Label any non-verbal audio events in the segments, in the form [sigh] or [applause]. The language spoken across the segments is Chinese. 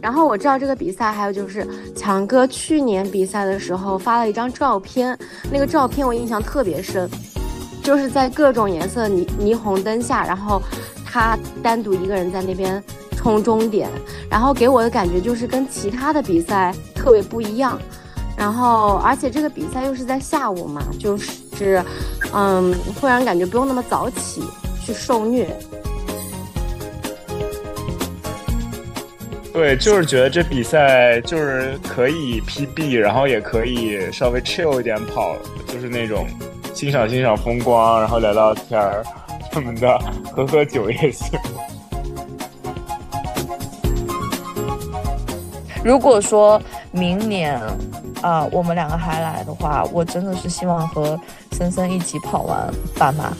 然后我知道这个比赛，还有就是强哥去年比赛的时候发了一张照片，那个照片我印象特别深，就是在各种颜色霓霓虹灯下，然后他单独一个人在那边冲终点，然后给我的感觉就是跟其他的比赛特别不一样，然后而且这个比赛又是在下午嘛，就是嗯，会让人感觉不用那么早起去受虐。对，就是觉得这比赛就是可以 PB，然后也可以稍微 chill 一点跑，就是那种欣赏欣赏风光，然后聊聊天儿什么的，喝喝酒也行。如果说明年啊，我们两个还来的话，我真的是希望和森森一起跑完半马。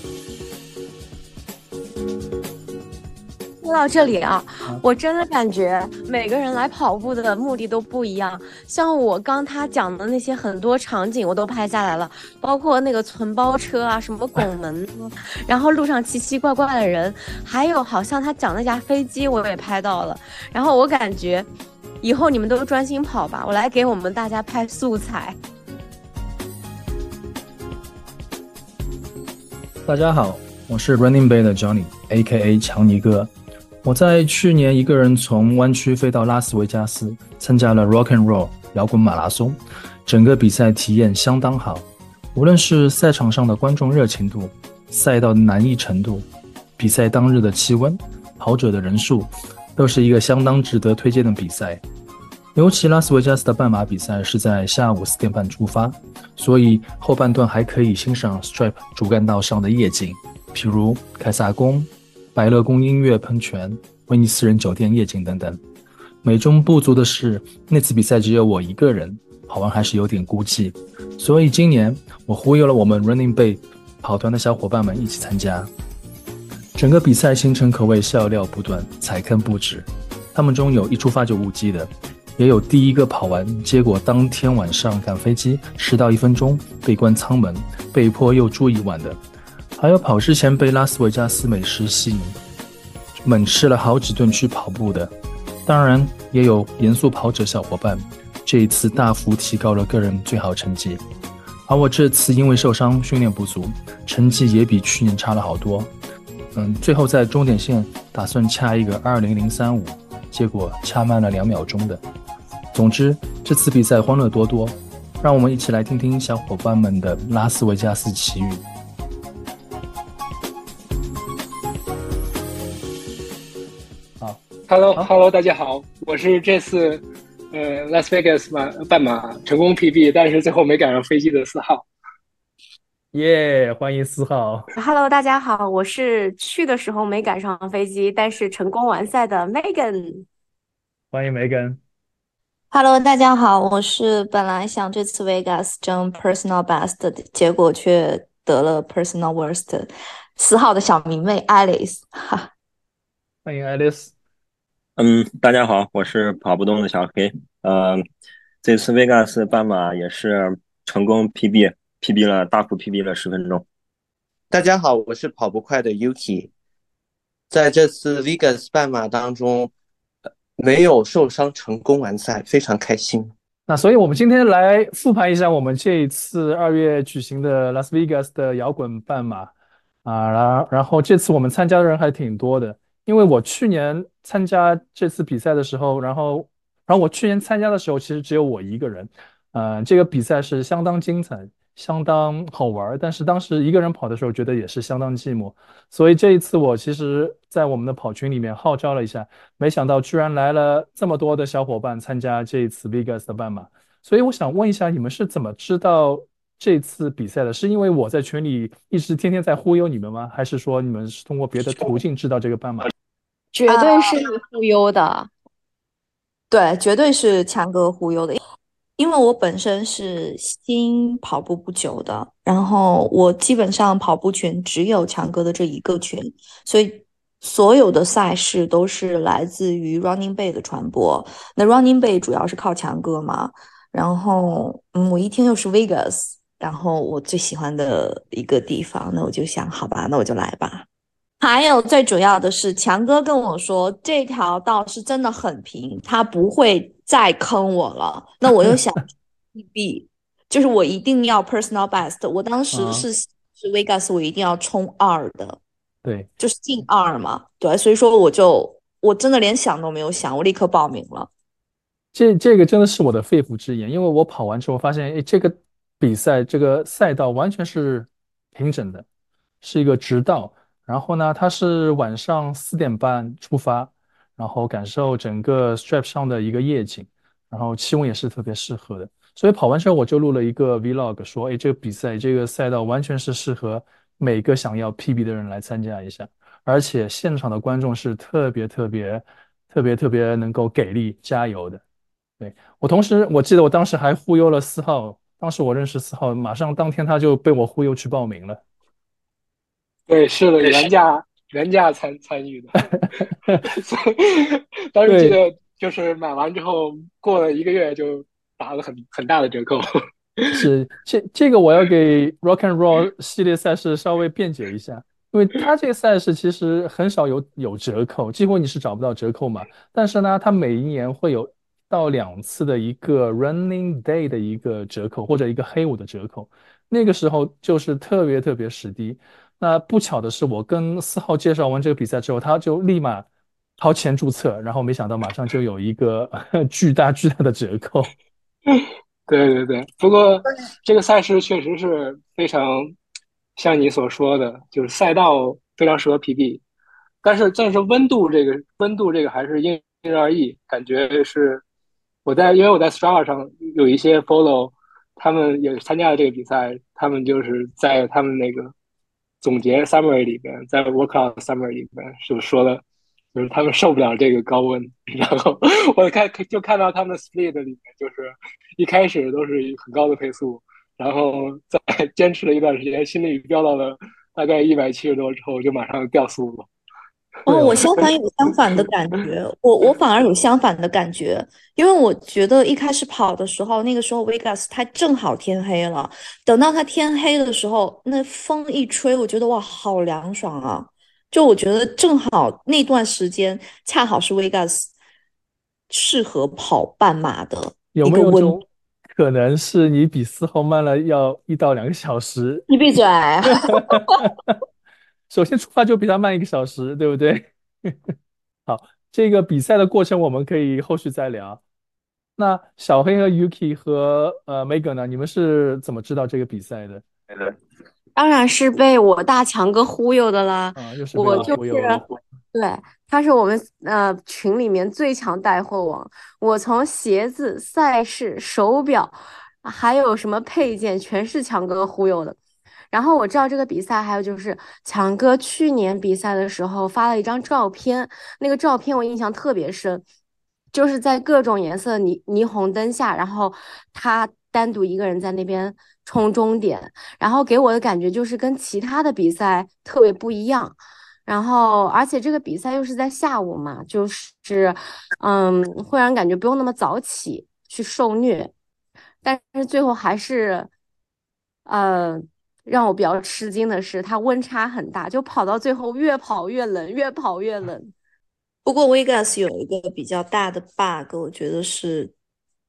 说到这里啊，我真的感觉每个人来跑步的目的都不一样。像我刚他讲的那些很多场景，我都拍下来了，包括那个存包车啊，什么拱门，然后路上奇奇怪怪的人，还有好像他讲那架飞机，我也拍到了。然后我感觉，以后你们都专心跑吧，我来给我们大家拍素材。大家好，我是 Running Bay 的 Johnny，A.K.A 强尼哥。我在去年一个人从湾区飞到拉斯维加斯，参加了 Rock and Roll 摇滚马拉松，整个比赛体验相当好。无论是赛场上的观众热情度、赛道的难易程度、比赛当日的气温、跑者的人数，都是一个相当值得推荐的比赛。尤其拉斯维加斯的半马比赛是在下午四点半出发，所以后半段还可以欣赏 Stripe 主干道上的夜景，譬如凯撒宫。百乐宫音乐喷泉、威尼斯人酒店夜景等等。美中不足的是，那次比赛只有我一个人，跑完还是有点孤寂。所以今年我忽悠了我们 Running Bay 跑团的小伙伴们一起参加。整个比赛行程可谓笑料不断，踩坑不止。他们中有一出发就误机的，也有第一个跑完，结果当天晚上赶飞机迟到一分钟被关舱门，被迫又住一晚的。还有跑之前被拉斯维加斯美食吸引，猛吃了好几顿去跑步的，当然也有严肃跑者小伙伴，这一次大幅提高了个人最好成绩。而我这次因为受伤训练不足，成绩也比去年差了好多。嗯，最后在终点线打算掐一个二零零三五，结果掐慢了两秒钟的。总之，这次比赛欢乐多多，让我们一起来听听小伙伴们的拉斯维加斯奇遇。Hello，Hello，大家好，我是这次呃 Las Vegas 马半马成功 PB，但是最后没赶上飞机的四号。耶，欢迎四号。Hello，大家好，我是去的时候没赶上飞机，但是成功完赛的 Megan。欢迎 Megan。Hello，大家好，我是本来想这次 Vegas 争 Personal Best，结果却得了 Personal Worst。四号的小迷妹 Alice，哈。欢迎 Alice。嗯，大家好，我是跑不动的小黑。呃，这次 Vegas 半马也是成功 PB，PB 了，大幅 PB 了十分钟。大家好，我是跑不快的 Yuki，在这次 Vegas 半马当中没有受伤，成功完赛，非常开心。那所以我们今天来复盘一下我们这一次二月举行的 Las Vegas 的摇滚半马啊，然然后这次我们参加的人还挺多的。因为我去年参加这次比赛的时候，然后，然后我去年参加的时候，其实只有我一个人，呃，这个比赛是相当精彩，相当好玩但是当时一个人跑的时候，觉得也是相当寂寞。所以这一次我其实，在我们的跑群里面号召了一下，没想到居然来了这么多的小伙伴参加这一次 Vegas 的半马。所以我想问一下，你们是怎么知道这次比赛的？是因为我在群里一直天天在忽悠你们吗？还是说你们是通过别的途径知道这个半马？绝对是你忽悠的，对，绝对是强哥忽悠的。因为我本身是新跑步不久的，然后我基本上跑步群只有强哥的这一个群，所以所有的赛事都是来自于 Running Bay 的传播。那 Running Bay 主要是靠强哥嘛，然后嗯，我一听又是 Vegas，然后我最喜欢的一个地方，那我就想，好吧，那我就来吧。还有最主要的是，强哥跟我说这条道是真的很平，他不会再坑我了。那我又想，PB [laughs] 就是我一定要 personal best。我当时是是 Vegas，我一定要冲二的，对，就是进二嘛。对，所以说我就我真的连想都没有想，我立刻报名了。这这个真的是我的肺腑之言，因为我跑完之后发现，哎，这个比赛这个赛道完全是平整的，是一个直道。然后呢，它是晚上四点半出发，然后感受整个 strap 上的一个夜景，然后气温也是特别适合的。所以跑完之后我就录了一个 vlog，说，哎，这个比赛这个赛道完全是适合每个想要 PB 的人来参加一下，而且现场的观众是特别特别特别特别能够给力加油的。对我同时，我记得我当时还忽悠了四号，当时我认识四号，马上当天他就被我忽悠去报名了。对，是的，原价原价参参与的，[laughs] 当时记得就是买完之后过了一个月就打了很很大的折扣。是 [laughs] 这这个我要给 Rock and Roll 系列赛事稍微辩解一下，因为它这个赛事其实很少有有折扣，几乎你是找不到折扣嘛。但是呢，它每一年会有到两次的一个 Running Day 的一个折扣或者一个黑五的折扣，那个时候就是特别特别实低。那不巧的是，我跟四号介绍完这个比赛之后，他就立马掏钱注册，然后没想到马上就有一个 [laughs] 巨大巨大的折扣。[laughs] 对对对，不过这个赛事确实是非常像你所说的，就是赛道非常适合 PB，但是但是温度这个温度这个还是因因人而异，感觉是我在因为我在 Strava 上有一些 follow，他们也参加了这个比赛，他们就是在他们那个。总结 summary 里边，在 workout summary 里边就说了，就是他们受不了这个高温。然后 [laughs] 我看就看到他们 split 里面，就是一开始都是很高的配速，然后在坚持了一段时间，心率飙到了大概一百七十多之后，就马上掉速了。[laughs] 哦，我相反有相反的感觉，我我反而有相反的感觉，因为我觉得一开始跑的时候，那个时候 Vegas 它正好天黑了，等到它天黑的时候，那风一吹，我觉得哇，好凉爽啊！就我觉得正好那段时间恰好是 Vegas 适合跑半马的有没有种可能是你比四号慢了要一到两个小时？你闭嘴！[laughs] [laughs] 首先出发就比他慢一个小时，对不对？[laughs] 好，这个比赛的过程我们可以后续再聊。那小黑和 Yuki 和呃 Megan 呢？你们是怎么知道这个比赛的？当然是被我大强哥忽悠的啦。啊，又是我就是对，他是我们呃群里面最强带货王。我从鞋子、赛事、手表，还有什么配件，全是强哥忽悠的。然后我知道这个比赛，还有就是强哥去年比赛的时候发了一张照片，那个照片我印象特别深，就是在各种颜色霓霓虹灯下，然后他单独一个人在那边冲终点，然后给我的感觉就是跟其他的比赛特别不一样。然后而且这个比赛又是在下午嘛，就是嗯，会让人感觉不用那么早起去受虐，但是最后还是呃。让我比较吃惊的是，它温差很大，就跑到最后越跑越冷，越跑越冷。不过 Vegas 有一个比较大的 bug，我觉得是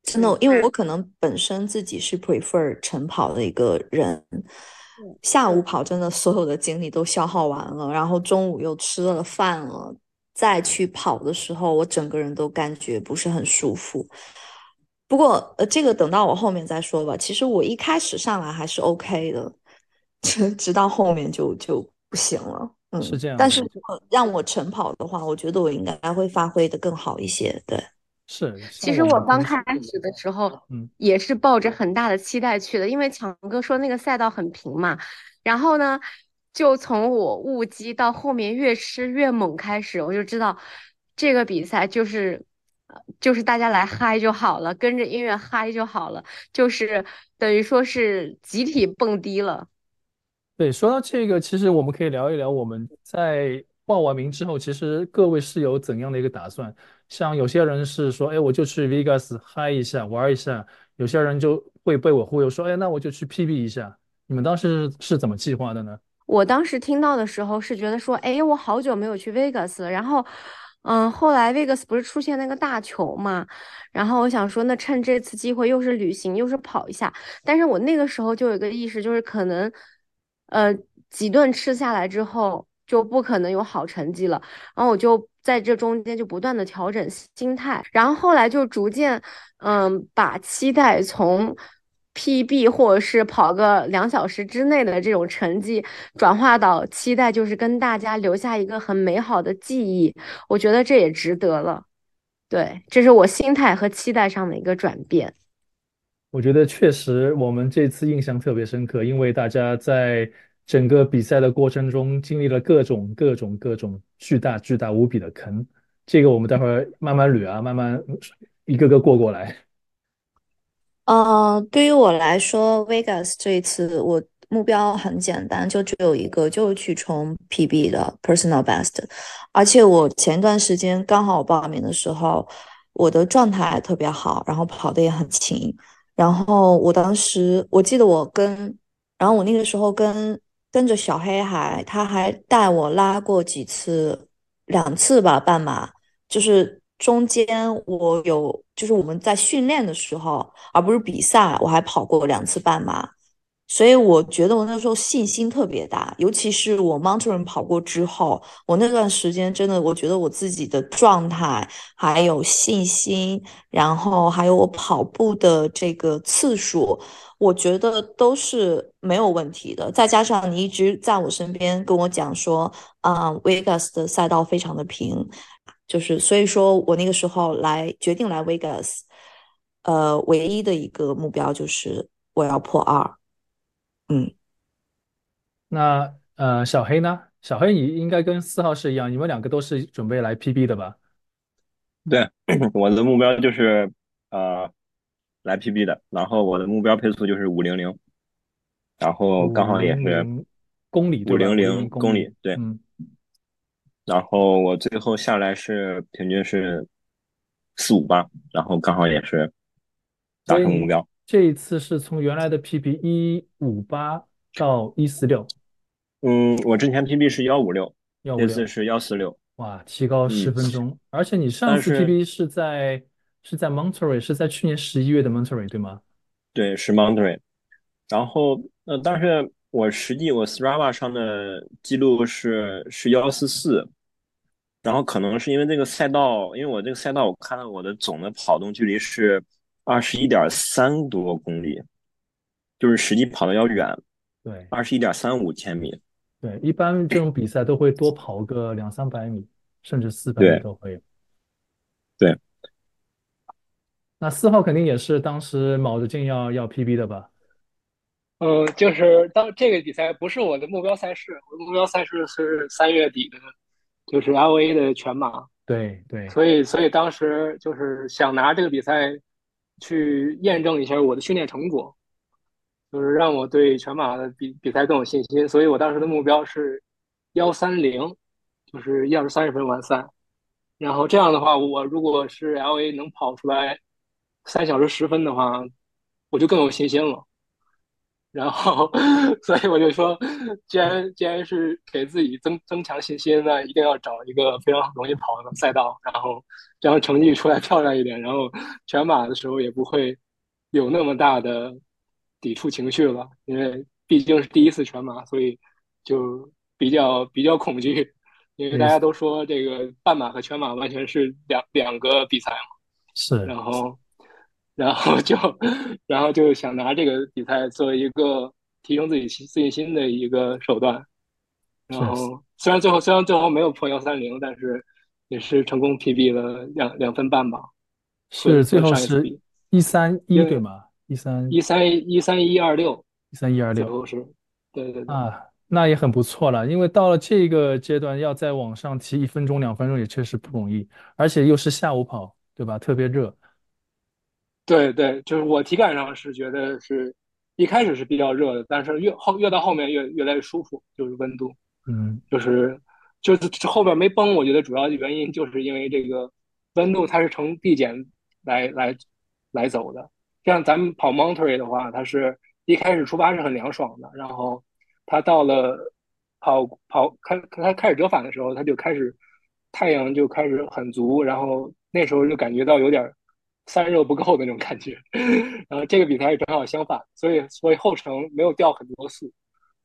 真的，因为我可能本身自己是 prefer 晨跑的一个人，下午跑真的所有的精力都消耗完了，然后中午又吃了饭了，再去跑的时候，我整个人都感觉不是很舒服。不过呃，这个等到我后面再说吧。其实我一开始上来还是 OK 的。直 [laughs] 直到后面就就不行了，嗯，是这样。但是如果让我晨跑的话，我觉得我应该会发挥的更好一些。对，是。其实我刚开始的时候，嗯，也是抱着很大的期待去的，因为强哥说那个赛道很平嘛。然后呢，就从我误击到后面越吃越猛开始，我就知道这个比赛就是，就是大家来嗨就好了，跟着音乐嗨就好了，就是等于说是集体蹦迪了。对，说到这个，其实我们可以聊一聊我们在报完名之后，其实各位是有怎样的一个打算？像有些人是说，哎，我就去 Vegas 嗨一下，玩一下；有些人就会被我忽悠说，哎，那我就去 PB 一下。你们当时是怎么计划的呢？我当时听到的时候是觉得说，哎，我好久没有去 Vegas 了。然后，嗯，后来 Vegas 不是出现那个大球嘛，然后我想说，那趁这次机会，又是旅行，又是跑一下。但是我那个时候就有一个意识，就是可能，呃，几顿吃下来之后，就不可能有好成绩了。然后我就在这中间就不断的调整心态，然后后来就逐渐，嗯，把期待从。PB 或者是跑个两小时之内的这种成绩，转化到期待，就是跟大家留下一个很美好的记忆。我觉得这也值得了。对，这是我心态和期待上的一个转变。我觉得确实，我们这次印象特别深刻，因为大家在整个比赛的过程中经历了各种各种各种巨大巨大无比的坑。这个我们待会儿慢慢捋啊，慢慢一个个过过来。呃，对于我来说，Vegas 这一次我目标很简单，就只有一个，就是去冲 PB 的 Personal Best。而且我前段时间刚好报名的时候，我的状态特别好，然后跑的也很勤。然后我当时我记得我跟，然后我那个时候跟跟着小黑还，他还带我拉过几次，两次吧半马，就是。中间我有，就是我们在训练的时候，而不是比赛，我还跑过两次半马，所以我觉得我那时候信心特别大。尤其是我 Mountain 跑过之后，我那段时间真的，我觉得我自己的状态还有信心，然后还有我跑步的这个次数，我觉得都是没有问题的。再加上你一直在我身边跟我讲说，啊，Vegas 的赛道非常的平。就是，所以说我那个时候来决定来 Vegas，呃，唯一的一个目标就是我要破二。嗯，那呃，小黑呢？小黑，你应该跟四号是一样，你们两个都是准备来 PB 的吧？对，[clears throat] 我的目标就是呃来 PB 的，然后我的目标配速就是五零零，然后刚好也是公里五零零公里，对。然后我最后下来是平均是四五八，然后刚好也是达成目标。这一次是从原来的 PB 一五八到一四六。嗯，我之前 PB 是幺五六，这次是幺四六。哇，提高十分钟！而且你上次 PB 是在是在 Monterey，是在去年十一月的 Monterey 对吗？对，是 Monterey。然后呃，但是我实际我 Strava 上的记录是是幺四四。然后可能是因为这个赛道，因为我这个赛道，我看到我的总的跑动距离是二十一点三多公里，就是实际跑的要远，对，二十一点三五千米。对，一般这种比赛都会多跑个两三百米，甚至四百米都会有。对。那四号肯定也是当时卯着劲要要 PB 的吧？嗯，就是当这个比赛不是我的目标赛事，我的目标赛事是三月底的。就是 L A 的全马，对对，所以所以当时就是想拿这个比赛去验证一下我的训练成果，就是让我对全马的比比赛更有信心。所以我当时的目标是幺三零，就是一小时三十分完赛。然后这样的话，我如果是 L A 能跑出来三小时十分的话，我就更有信心了。然后，[laughs] 所以我就说，既然既然是给自己增增强信心，那一定要找一个非常容易跑的赛道，然后这样成绩出来漂亮一点，然后全马的时候也不会有那么大的抵触情绪了。因为毕竟是第一次全马，所以就比较比较恐惧，因为大家都说这个半马和全马完全是两两个比赛嘛。是，然后。然后就，然后就想拿这个比赛作为一个提升自己自信心的一个手段。然后虽然最后虽然最后没有破幺三零，但是也是成功 PB 了两两分半吧。是最后是一三一对吗？一三一三一三一二六一三一二六最后是，对对对啊，那也很不错了。因为到了这个阶段，要再往上提一分钟两分钟也确实不容易，而且又是下午跑，对吧？特别热。对对，就是我体感上是觉得是一开始是比较热的，但是越后越到后面越越来越舒服，就是温度，嗯，就是就是后边没崩，我觉得主要的原因就是因为这个温度它是呈递减来来来走的。像咱们跑 Monterey 的话，它是一开始出发是很凉爽的，然后它到了跑跑开它开始折返的时候，它就开始太阳就开始很足，然后那时候就感觉到有点散热不够的那种感觉。然后这个比赛正好相反，所以所以后程没有掉很多速，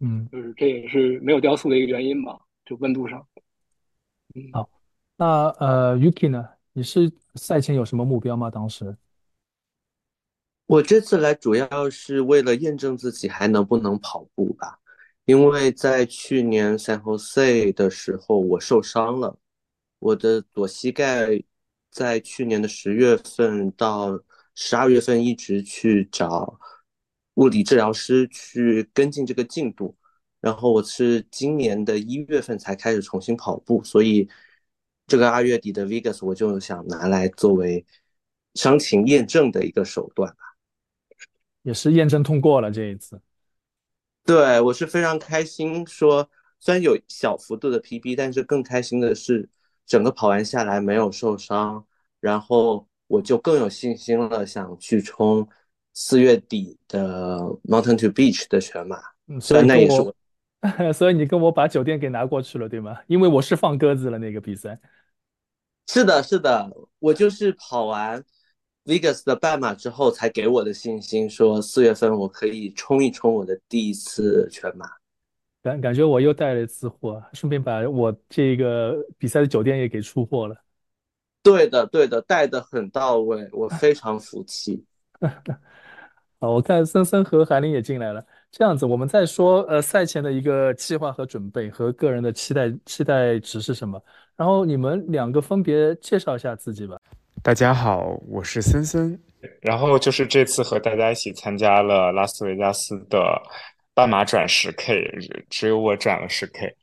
嗯，就是这也是没有掉速的一个原因吧，就温度上。嗯，好，那呃，Yuki 呢？你是赛前有什么目标吗？当时？我这次来主要是为了验证自己还能不能跑步吧，因为在去年 San Jose 的时候我受伤了，我的左膝盖在去年的十月份到十二月份一直去找物理治疗师去跟进这个进度，然后我是今年的一月份才开始重新跑步，所以这个二月底的 Vegas 我就想拿来作为伤情验证的一个手段吧。也是验证通过了这一次，对我是非常开心。说虽然有小幅度的 PB，但是更开心的是整个跑完下来没有受伤，然后我就更有信心了，想去冲四月底的 Mountain to Beach 的全马。所以那也是我，[laughs] 所以你跟我把酒店给拿过去了，对吗？因为我是放鸽子了那个比赛。是的，是的，我就是跑完。Vegas 的半马之后，才给我的信心，说四月份我可以冲一冲我的第一次全马。感感觉我又带了一次货，顺便把我这个比赛的酒店也给出货了。对的，对的，带的很到位，我非常服气。[laughs] 好，我看森森和韩林也进来了。这样子，我们再说，呃，赛前的一个计划和准备和个人的期待期待值是什么？然后你们两个分别介绍一下自己吧。大家好，我是森森，然后就是这次和大家一起参加了拉斯维加斯的半马转十 K，只有我转了十 K。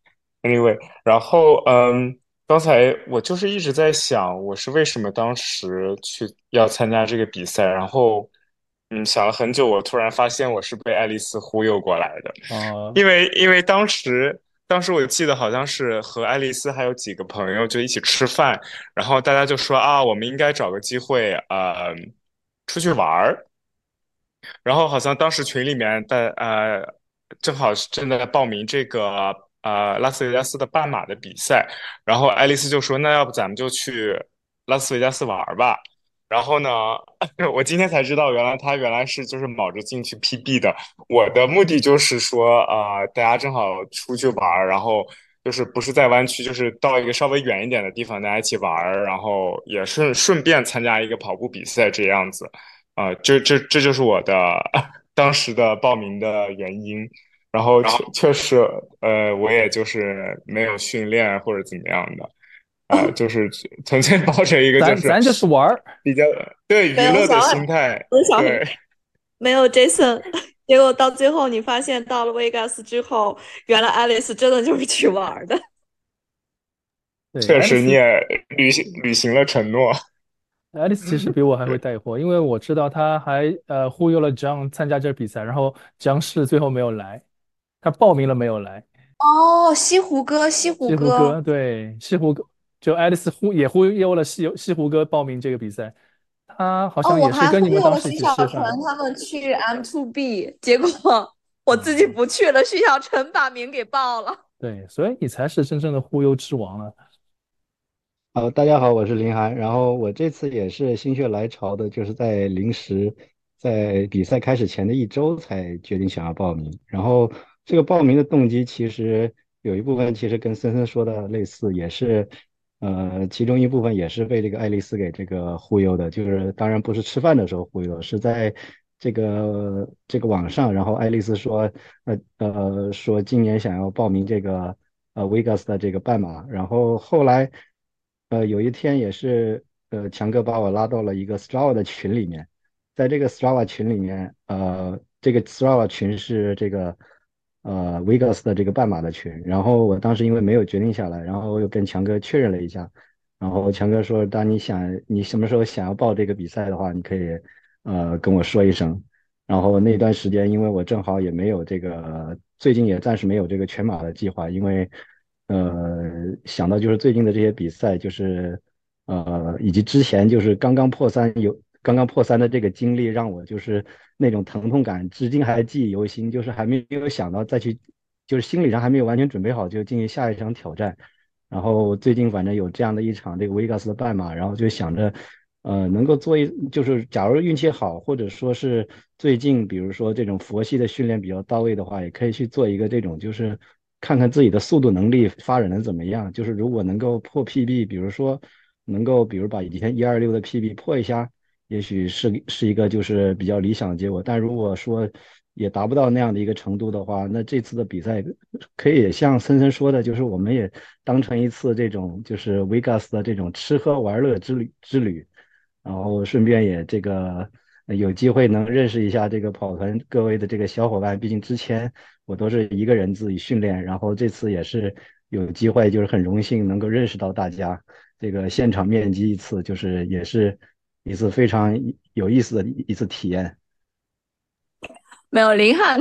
Anyway，然后嗯，刚才我就是一直在想，我是为什么当时去要参加这个比赛，然后嗯，想了很久，我突然发现我是被爱丽丝忽悠过来的，哦，[laughs] 因为因为当时。当时我记得好像是和爱丽丝还有几个朋友就一起吃饭，然后大家就说啊，我们应该找个机会呃出去玩儿。然后好像当时群里面的呃正好是正在报名这个呃拉斯维加斯的半马的比赛，然后爱丽丝就说那要不咱们就去拉斯维加斯玩吧。然后呢，[laughs] 我今天才知道，原来他原来是就是卯着进去 PB 的。我的目的就是说，啊，大家正好出去玩然后就是不是在湾区，就是到一个稍微远一点的地方，大家一起玩然后也顺顺便参加一个跑步比赛这样子。啊，这这这就是我的当时的报名的原因。然后确确实，呃，我也就是没有训练或者怎么样的。啊，就是纯粹抱着一个就是咱就是玩儿，比较对娱乐的心态，对，[laughs] 没有 Jason，结果到最后你发现到了 Vegas 之后，原来 Alice 真的就是去玩的。确实，你也履行履行了承诺。Alice 其实比我还会带货，因为我知道他还呃忽悠了 John 参加这比赛，然后姜是最后没有来，他报名了没有来。哦，西湖哥，西湖哥，西湖哥，对，西湖哥。就爱丽丝忽也忽悠了西西湖哥报名这个比赛，他好像也是跟你们当时一起吃饭。徐小纯他们去 M to B，结果 [laughs] 我自己不去了，徐小纯把名给报了。对，所以你才是真正的忽悠之王了。呃，大家好，我是林涵，然后我这次也是心血来潮的，就是在临时在比赛开始前的一周才决定想要报名。然后这个报名的动机其实有一部分其实跟森森说的类似，也是。呃，其中一部分也是被这个爱丽丝给这个忽悠的，就是当然不是吃饭的时候忽悠，是在这个这个网上，然后爱丽丝说，呃呃，说今年想要报名这个呃 Vegas 的这个半马，然后后来，呃有一天也是，呃强哥把我拉到了一个 Strava 的群里面，在这个 Strava 群里面，呃这个 Strava 群是这个。呃，Vegas 的这个半马的群，然后我当时因为没有决定下来，然后又跟强哥确认了一下，然后强哥说，当你想你什么时候想要报这个比赛的话，你可以呃跟我说一声。然后那段时间，因为我正好也没有这个，最近也暂时没有这个全马的计划，因为呃想到就是最近的这些比赛，就是呃以及之前就是刚刚破三有。刚刚破三的这个经历让我就是那种疼痛感，至今还记忆犹新，就是还没有想到再去就是心理上还没有完全准备好就进行下一场挑战。然后最近反正有这样的一场这个维加斯的半马，然后就想着，呃，能够做一就是假如运气好，或者说是最近比如说这种佛系的训练比较到位的话，也可以去做一个这种就是看看自己的速度能力发展的怎么样。就是如果能够破 PB，比如说能够比如把以前一二六的 PB 破一下，也许是是一个就是比较理想的结果。但如果说也达不到那样的一个程度的话，那这次的比赛可以像森森说的，就是我们也当成一次这种就是 Vegas 的这种吃喝玩乐之旅之旅，然后顺便也这个有机会能认识一下这个跑团各位的这个小伙伴。毕竟之前我都是一个人自己训练，然后这次也是有机会，就是很荣幸能够认识到大家，这个现场面基一次，就是也是一次非常有意思的一次体验。没有林汉，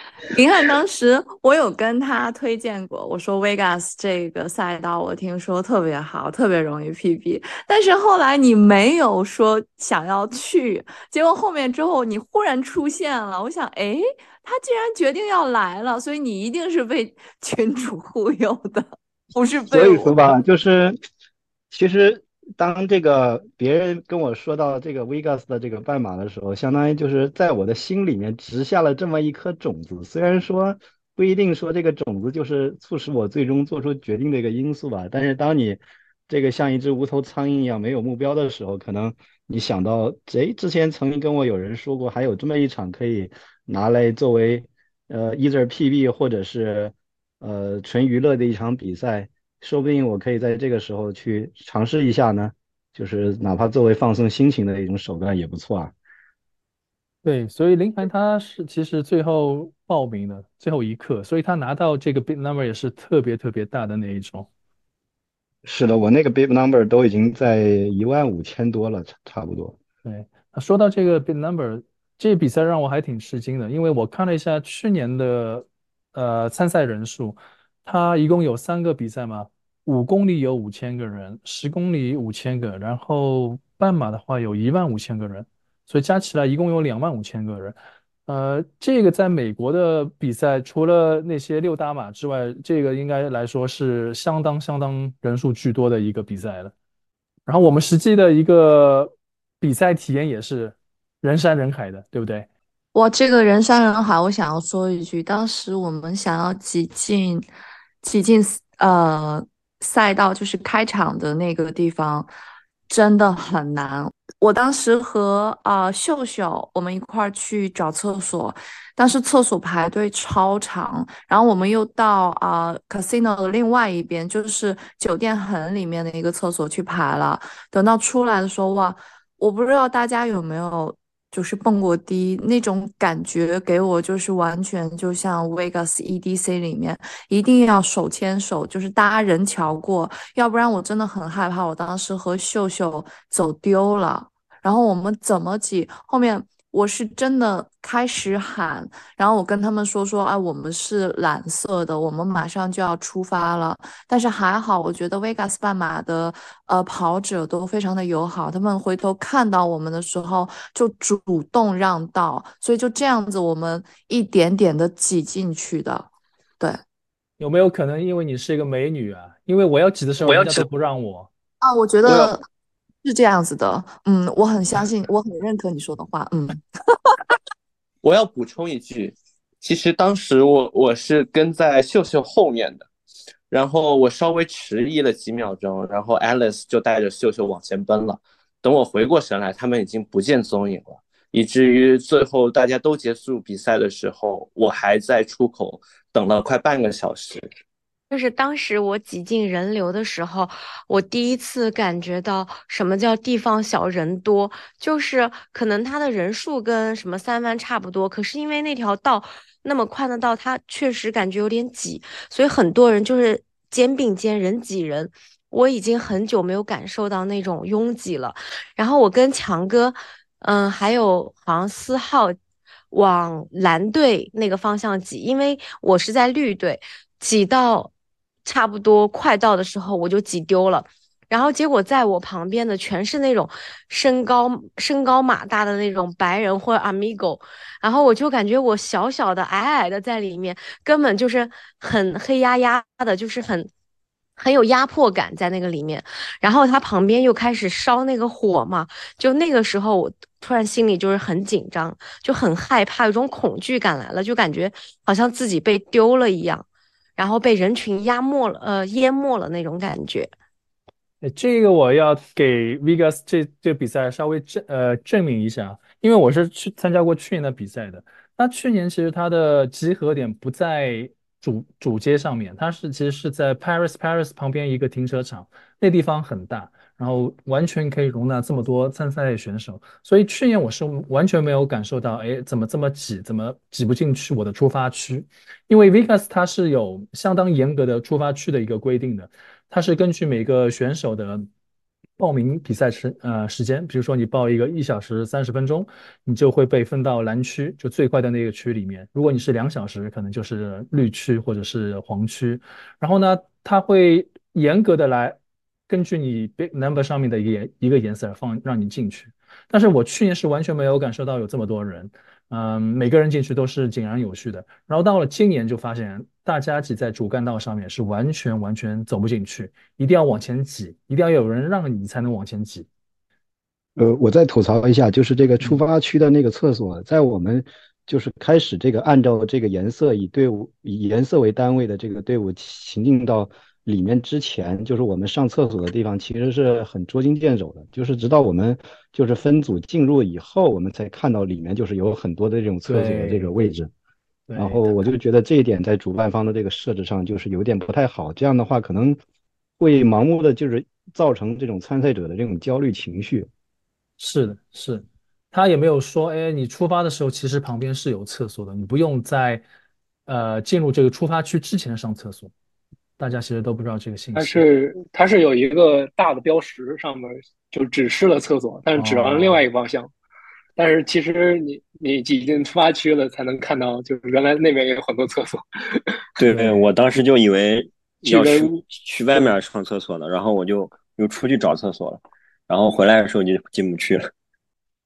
[laughs] 林汉当时我有跟他推荐过，我说 Vegas 这个赛道我听说特别好，特别容易 PB。但是后来你没有说想要去，结果后面之后你忽然出现了，我想，哎，他既然决定要来了，所以你一定是被 [laughs] 群主忽悠的，不是被。所以说吧，就是其实。当这个别人跟我说到这个 Vegas 的这个半马的时候，相当于就是在我的心里面植下了这么一颗种子。虽然说不一定说这个种子就是促使我最终做出决定的一个因素吧，但是当你这个像一只无头苍蝇一样没有目标的时候，可能你想到，哎，之前曾经跟我有人说过，还有这么一场可以拿来作为呃 either PB 或者是呃纯娱乐的一场比赛。说不定我可以在这个时候去尝试一下呢，就是哪怕作为放松心情的一种手段也不错啊。对，所以林凡他是其实最后报名的最后一刻，所以他拿到这个 big number 也是特别特别大的那一种。是的，我那个 big number 都已经在一万五千多了，差差不多。对，那说到这个 big number，这比赛让我还挺吃惊的，因为我看了一下去年的呃参赛人数。它一共有三个比赛嘛，五公里有五千个人，十公里五千个，然后半马的话有一万五千个人，所以加起来一共有两万五千个人。呃，这个在美国的比赛，除了那些六大马之外，这个应该来说是相当相当人数巨多的一个比赛了。然后我们实际的一个比赛体验也是人山人海的，对不对？哇，这个人山人海，我想要说一句，当时我们想要挤进。挤进呃赛道，就是开场的那个地方，真的很难。我当时和啊秀秀我们一块儿去找厕所，当时厕所排队超长，然后我们又到啊 casino 的另外一边，就是酒店很里面的一个厕所去排了。等到出来的时候，哇，我不知道大家有没有。就是蹦过迪那种感觉，给我就是完全就像 Vegas EDC 里面一定要手牵手，就是搭人桥过，要不然我真的很害怕。我当时和秀秀走丢了，然后我们怎么挤后面。我是真的开始喊，然后我跟他们说说，哎，我们是蓝色的，我们马上就要出发了。但是还好，我觉得 Vegas 半马的呃跑者都非常的友好，他们回头看到我们的时候就主动让道，所以就这样子，我们一点点的挤进去的。对，有没有可能因为你是一个美女啊？因为我要挤的时候，人家都不让我啊？我觉得。是这样子的，嗯，我很相信，我很认可你说的话，嗯。[laughs] 我要补充一句，其实当时我我是跟在秀秀后面的，然后我稍微迟疑了几秒钟，然后 Alice 就带着秀秀往前奔了。等我回过神来，他们已经不见踪影了，以至于最后大家都结束比赛的时候，我还在出口等了快半个小时。就是当时我挤进人流的时候，我第一次感觉到什么叫地方小人多。就是可能他的人数跟什么三湾差不多，可是因为那条道那么宽的道，它确实感觉有点挤，所以很多人就是肩并肩，人挤人。我已经很久没有感受到那种拥挤了。然后我跟强哥，嗯，还有好像四号往蓝队那个方向挤，因为我是在绿队，挤到。差不多快到的时候，我就挤丢了。然后结果在我旁边的全是那种身高身高马大的那种白人或者 amigo，然后我就感觉我小小的矮矮的在里面，根本就是很黑压压的，就是很很有压迫感在那个里面。然后他旁边又开始烧那个火嘛，就那个时候我突然心里就是很紧张，就很害怕，有种恐惧感来了，就感觉好像自己被丢了一样。然后被人群压没了，呃，淹没了那种感觉。这个我要给 Vegas 这这个比赛稍微证呃证明一下，因为我是去参加过去年的比赛的。那去年其实它的集合点不在主主街上面，它是其实是在 Paris Paris 旁边一个停车场，那地方很大。然后完全可以容纳这么多参赛选手，所以去年我是完全没有感受到，哎，怎么这么挤，怎么挤不进去我的出发区？因为 Vegas 它是有相当严格的出发区的一个规定的，它是根据每个选手的报名比赛时呃时间，比如说你报一个一小时三十分钟，你就会被分到蓝区，就最快的那个区里面；如果你是两小时，可能就是绿区或者是黄区。然后呢，它会严格的来。根据你 big number 上面的一个颜一个颜色放让你进去，但是我去年是完全没有感受到有这么多人，嗯，每个人进去都是井然有序的。然后到了今年就发现大家挤在主干道上面是完全完全走不进去，一定要往前挤，一定要有人让你才能往前挤。呃，我再吐槽一下，就是这个出发区的那个厕所，在我们就是开始这个按照这个颜色以队伍以颜色为单位的这个队伍行进到。里面之前就是我们上厕所的地方，其实是很捉襟见肘的。就是直到我们就是分组进入以后，我们才看到里面就是有很多的这种厕所的这个位置。然后我就觉得这一点在主办方的这个设置上就是有点不太好。这样的话可能会盲目的就是造成这种参赛者的这种焦虑情绪。是的，是。他也没有说，哎，你出发的时候其实旁边是有厕所的，你不用在呃进入这个出发区之前上厕所。大家其实都不知道这个信息。它是它是有一个大的标识，上面就指示了厕所，但是指往另外一个方向。但是其实你你挤进出发区了，才能看到，就是原来那边也有很多厕所。[laughs] 对对，我当时就以为要去去外面上厕所呢，然后我就又出去找厕所了，然后回来的时候就进不去了。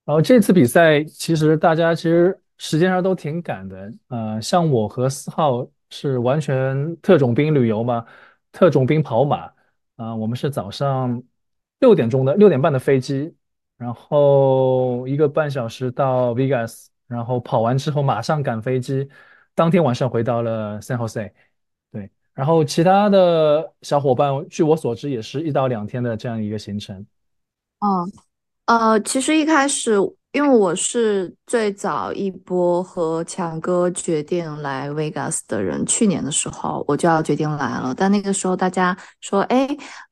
然后这次比赛其实大家其实时间上都挺赶的，呃，像我和四号。是完全特种兵旅游吗？特种兵跑马啊！我们是早上六点钟的六点半的飞机，然后一个半小时到 Vegas，然后跑完之后马上赶飞机，当天晚上回到了 San Jose。对，然后其他的小伙伴，据我所知也是一到两天的这样一个行程。嗯，呃，其实一开始。因为我是最早一波和强哥决定来 Vegas 的人，去年的时候我就要决定来了，但那个时候大家说，哎，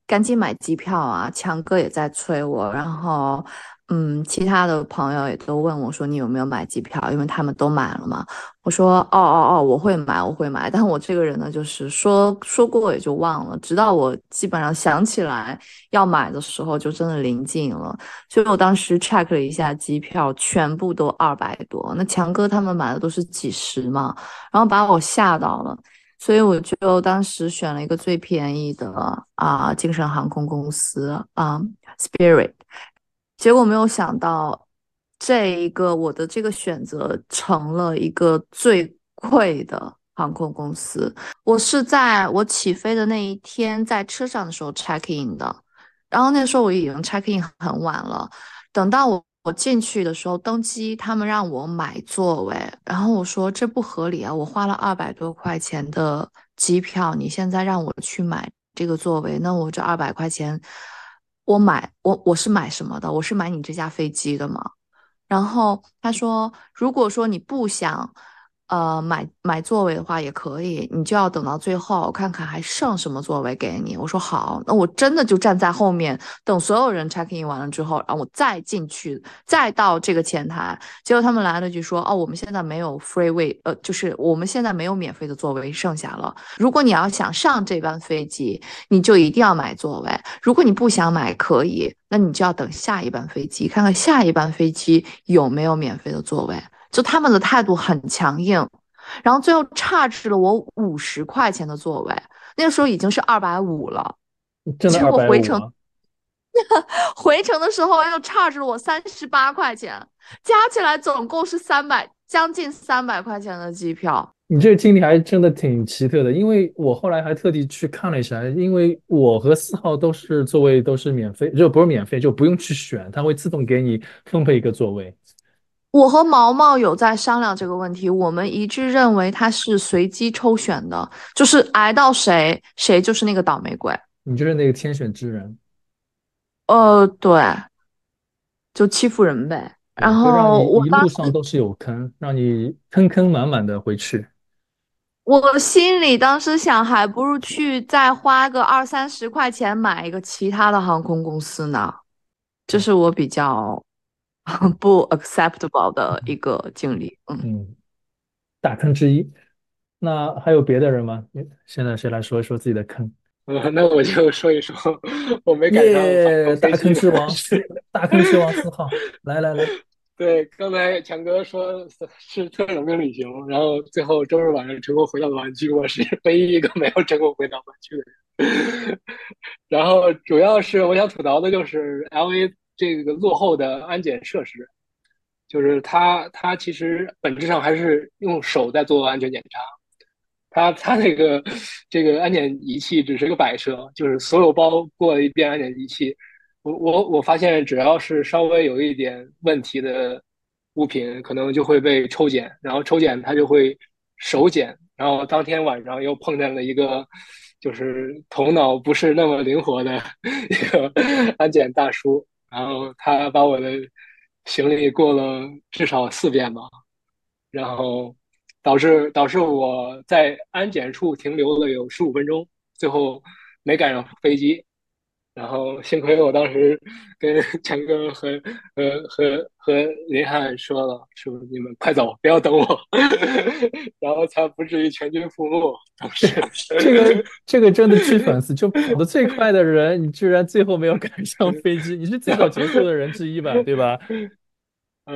赶紧买机票啊，强哥也在催我，然后。嗯，其他的朋友也都问我说：“你有没有买机票？”因为他们都买了嘛。我说：“哦哦哦，我会买，我会买。”但我这个人呢，就是说说过也就忘了，直到我基本上想起来要买的时候，就真的临近了。所以我当时 check 了一下机票，全部都二百多。那强哥他们买的都是几十嘛，然后把我吓到了。所以我就当时选了一个最便宜的啊，精神航空公司啊，Spirit。结果没有想到，这一个我的这个选择成了一个最贵的航空公司。我是在我起飞的那一天在车上的时候 check in 的，然后那时候我已经 check in 很晚了。等到我我进去的时候登机，他们让我买座位，然后我说这不合理啊，我花了二百多块钱的机票，你现在让我去买这个座位，那我这二百块钱。我买我我是买什么的？我是买你这架飞机的吗。然后他说，如果说你不想。呃，买买座位的话也可以，你就要等到最后看看还剩什么座位给你。我说好，那我真的就站在后面等所有人 check in 完了之后，然后我再进去，再到这个前台。结果他们来了句说，哦，我们现在没有 free way，，呃，就是我们现在没有免费的座位剩下了。如果你要想上这班飞机，你就一定要买座位。如果你不想买，可以，那你就要等下一班飞机，看看下一班飞机有没有免费的座位。就他们的态度很强硬，然后最后差值了我五十块钱的座位，那个时候已经是二百五了。结果回程，[laughs] 回程的时候又 charge 了我三十八块钱，加起来总共是三百，将近三百块钱的机票。你这个经历还真的挺奇特的，因为我后来还特地去看了一下，因为我和四号都是座位都是免费，就不是免费，就不用去选，它会自动给你分配一个座位。我和毛毛有在商量这个问题，我们一致认为它是随机抽选的，就是挨到谁谁就是那个倒霉鬼。你就是那个天选之人。呃，对，就欺负人呗。然后我一路上都是有坑，让你坑坑满满的回去。我心里当时想，还不如去再花个二三十块钱买一个其他的航空公司呢。这是我比较 [laughs] 不 acceptable 的一个经历。嗯，大坑之一。那还有别的人吗？现在谁来说一说自己的坑？[laughs] 呃，那我就说一说，我没赶上大坑之王，[laughs] 大坑之王四号，来来来。对，刚才强哥说是特种兵旅行，然后最后周日晚上成功回到了湾区，我是唯一一个没有成功回到湾区的人。然后主要是我想吐槽的就是 L A 这个落后的安检设施，就是它它其实本质上还是用手在做安全检查，它它那个这个安检仪器只是一个摆设，就是所有包过一遍安检仪器。我我我发现，只要是稍微有一点问题的物品，可能就会被抽检，然后抽检他就会手检，然后当天晚上又碰见了一个就是头脑不是那么灵活的 [laughs] 一个安检大叔，然后他把我的行李过了至少四遍吧，然后导致导致我在安检处停留了有十五分钟，最后没赶上飞机。然后幸亏我当时跟 [laughs] 强哥和和和和林汉说了，说你们快走，不要等我，[laughs] 然后才不至于全军覆没。当时 [laughs] 这个这个真的巨粉丝，就跑得最快的人，你居然最后没有赶上飞机，你是最早结束的人之一吧？对吧？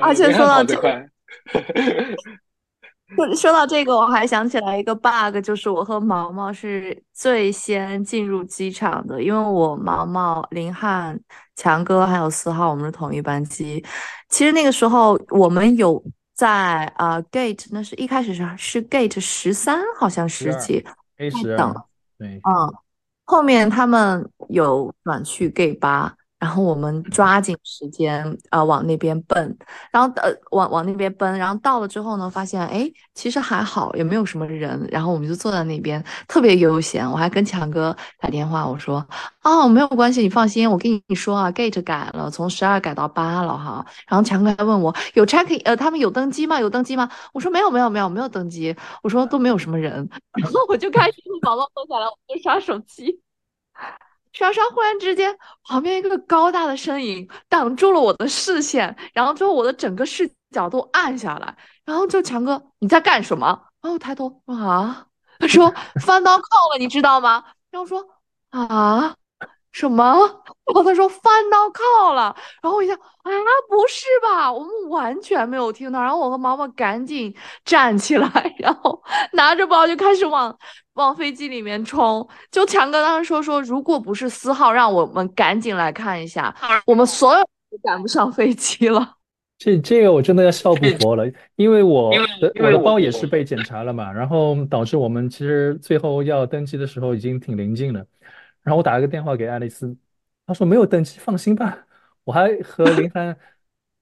而且说到这。说说到这个，我还想起来一个 bug，就是我和毛毛是最先进入机场的，因为我毛毛、林汉、强哥还有四号，我们是同一班机。其实那个时候我们有在啊 gate，那是一开始是是 gate 十三，好像十几，A 十等，对，嗯，后面他们有转去 gate 八。然后我们抓紧时间啊往那边奔，然后呃往往那边奔，然后到了之后呢，发现哎其实还好，也没有什么人，然后我们就坐在那边特别悠闲。我还跟强哥打电话，我说哦没有关系，你放心，我跟你说啊，gate 改了，从十二改到八了哈。然后强哥还问我有 check 呃他们有登机吗？有登机吗？我说没有没有没有没有登机，我说都没有什么人。[laughs] 然后我就开始把网络坐下来，我就刷手机。刷刷，忽然之间，旁边一个高大的身影挡住了我的视线，然后之后我的整个视角都暗下来，然后就强哥你在干什么？然后我抬头啊，他说 [laughs] 翻到扣了，你知道吗？然后说啊。什么？然后他说翻到靠了，然后我一下啊，不是吧？我们完全没有听到。然后我和毛毛赶紧站起来，然后拿着包就开始往往飞机里面冲。就强哥当时说说，如果不是四号，让我们赶紧来看一下，我们所有都赶不上飞机了。这这个我真的要笑不活了，因为我的我的包也是被检查了嘛，然后导致我们其实最后要登机的时候已经挺临近了。然后我打了个电话给爱丽丝，她说没有登机，放心吧。我还和林 [laughs] 涵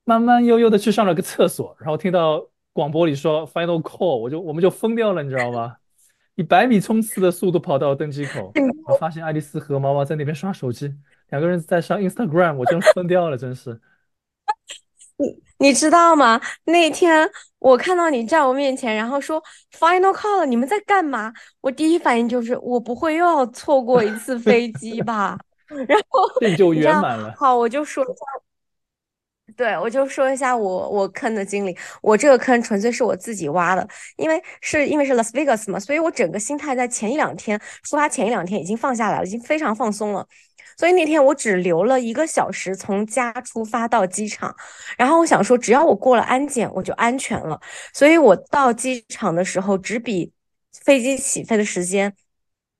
慢慢悠悠的去上了个厕所，然后听到广播里说 final call，我就我们就疯掉了，你知道吗？以百米冲刺的速度跑到登机口，[laughs] 我发现爱丽丝和毛毛在那边刷手机，两个人在上 Instagram，我真疯掉了，真是。[laughs] 你你知道吗？那天我看到你在我面前，然后说 final call 了，你们在干嘛？我第一反应就是我不会又要错过一次飞机吧？[laughs] 然后这就圆满了。好，我就说一下，对我就说一下我我坑的经历。我这个坑纯粹是我自己挖的，因为是因为是 Las Vegas 嘛，所以我整个心态在前一两天出发前一两天已经放下来了，已经非常放松了。所以那天我只留了一个小时从家出发到机场，然后我想说，只要我过了安检，我就安全了。所以我到机场的时候，只比飞机起飞的时间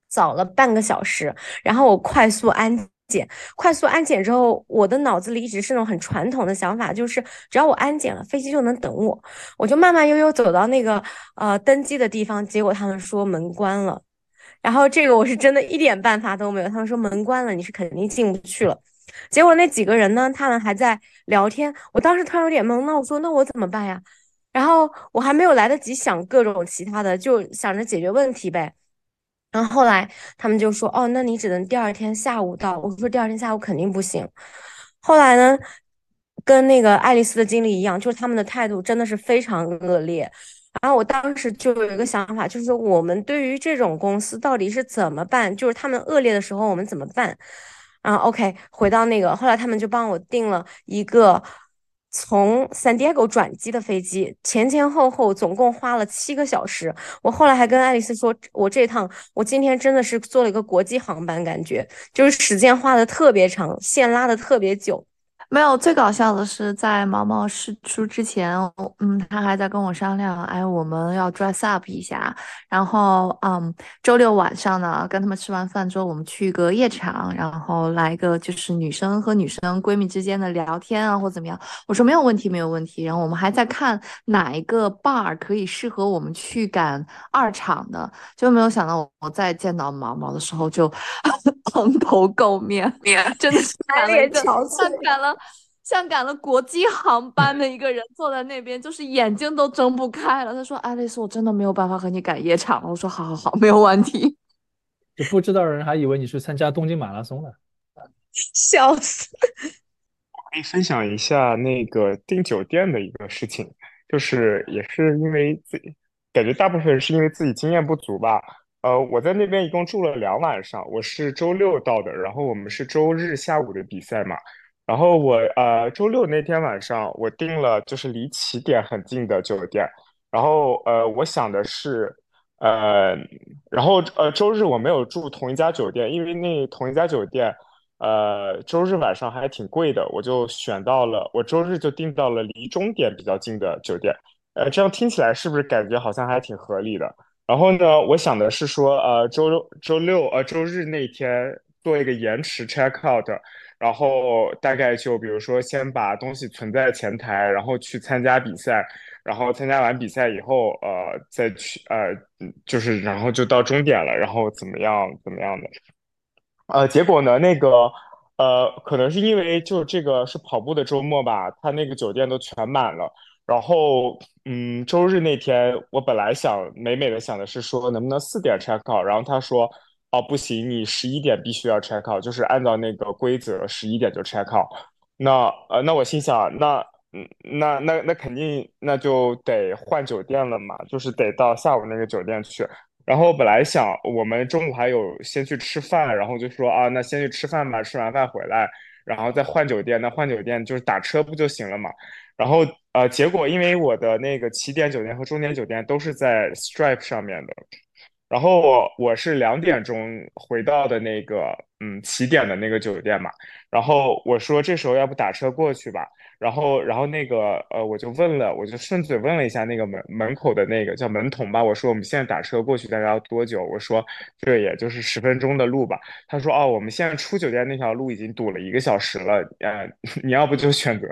早了半个小时。然后我快速安检检，快速安检之后，我的脑子里一直是那种很传统的想法，就是只要我安检了，飞机就能等我。我就慢慢悠悠走到那个呃登机的地方，结果他们说门关了。然后这个我是真的一点办法都没有，他们说门关了，你是肯定进不去了。结果那几个人呢，他们还在聊天，我当时突然有点懵，那我说那我怎么办呀？然后我还没有来得及想各种其他的，就想着解决问题呗。然后后来他们就说：“哦，那你只能第二天下午到。”我说：“第二天下午肯定不行。”后来呢，跟那个爱丽丝的经历一样，就是他们的态度真的是非常恶劣。然后我当时就有一个想法，就是说我们对于这种公司到底是怎么办？就是他们恶劣的时候，我们怎么办？然后 OK，回到那个，后来他们就帮我订了一个。从 San Diego 转机的飞机前前后后总共花了七个小时。我后来还跟爱丽丝说，我这趟我今天真的是坐了一个国际航班，感觉就是时间花的特别长，线拉的特别久。没有，最搞笑的是在毛毛试出之前，嗯，他还在跟我商量，哎，我们要 dress up 一下，然后，嗯，周六晚上呢，跟他们吃完饭之后，我们去一个夜场，然后来一个就是女生和女生闺蜜之间的聊天啊，或怎么样。我说没有问题，没有问题。然后我们还在看哪一个 bar 可以适合我们去赶二场的，就没有想到我在见到毛毛的时候就 [laughs] 蓬头垢面，真的是满脸憔悴，赶了。像赶了国际航班的一个人坐在那边，就是眼睛都睁不开了。他说：“爱丽丝，我真的没有办法和你赶夜场了。”我说：“好好好，没有问题。”就不知道的人还以为你是参加东京马拉松呢，笑死！我可以分享一下那个订酒店的一个事情，就是也是因为自己感觉大部分是因为自己经验不足吧。呃，我在那边一共住了两晚上，我是周六到的，然后我们是周日下午的比赛嘛。然后我呃周六那天晚上我订了就是离起点很近的酒店，然后呃我想的是呃然后呃周日我没有住同一家酒店，因为那同一家酒店呃周日晚上还挺贵的，我就选到了我周日就订到了离终点比较近的酒店，呃这样听起来是不是感觉好像还挺合理的？然后呢我想的是说呃周周六呃周日那天做一个延迟 check out。然后大概就比如说，先把东西存在前台，然后去参加比赛，然后参加完比赛以后，呃，再去呃，就是然后就到终点了，然后怎么样怎么样的，呃，结果呢，那个呃，可能是因为就这个是跑步的周末吧，他那个酒店都全满了，然后嗯，周日那天我本来想美美的想的是说能不能四点 check out，然后他说。哦，不行，你十一点必须要 check out，就是按照那个规则，十一点就 check out。那呃，那我心想，那，那那那肯定那就得换酒店了嘛，就是得到下午那个酒店去。然后本来想我们中午还有先去吃饭，然后就说啊，那先去吃饭吧，吃完饭回来，然后再换酒店。那换酒店就是打车不就行了嘛？然后呃，结果因为我的那个起点酒店和终点酒店都是在 Stripe 上面的。然后我我是两点钟回到的那个嗯起点的那个酒店嘛，然后我说这时候要不打车过去吧，然后然后那个呃我就问了，我就顺嘴问了一下那个门门口的那个叫门童吧，我说我们现在打车过去大概要多久？我说这也就是十分钟的路吧。他说哦我们现在出酒店那条路已经堵了一个小时了，呃 [laughs] 你要不就选择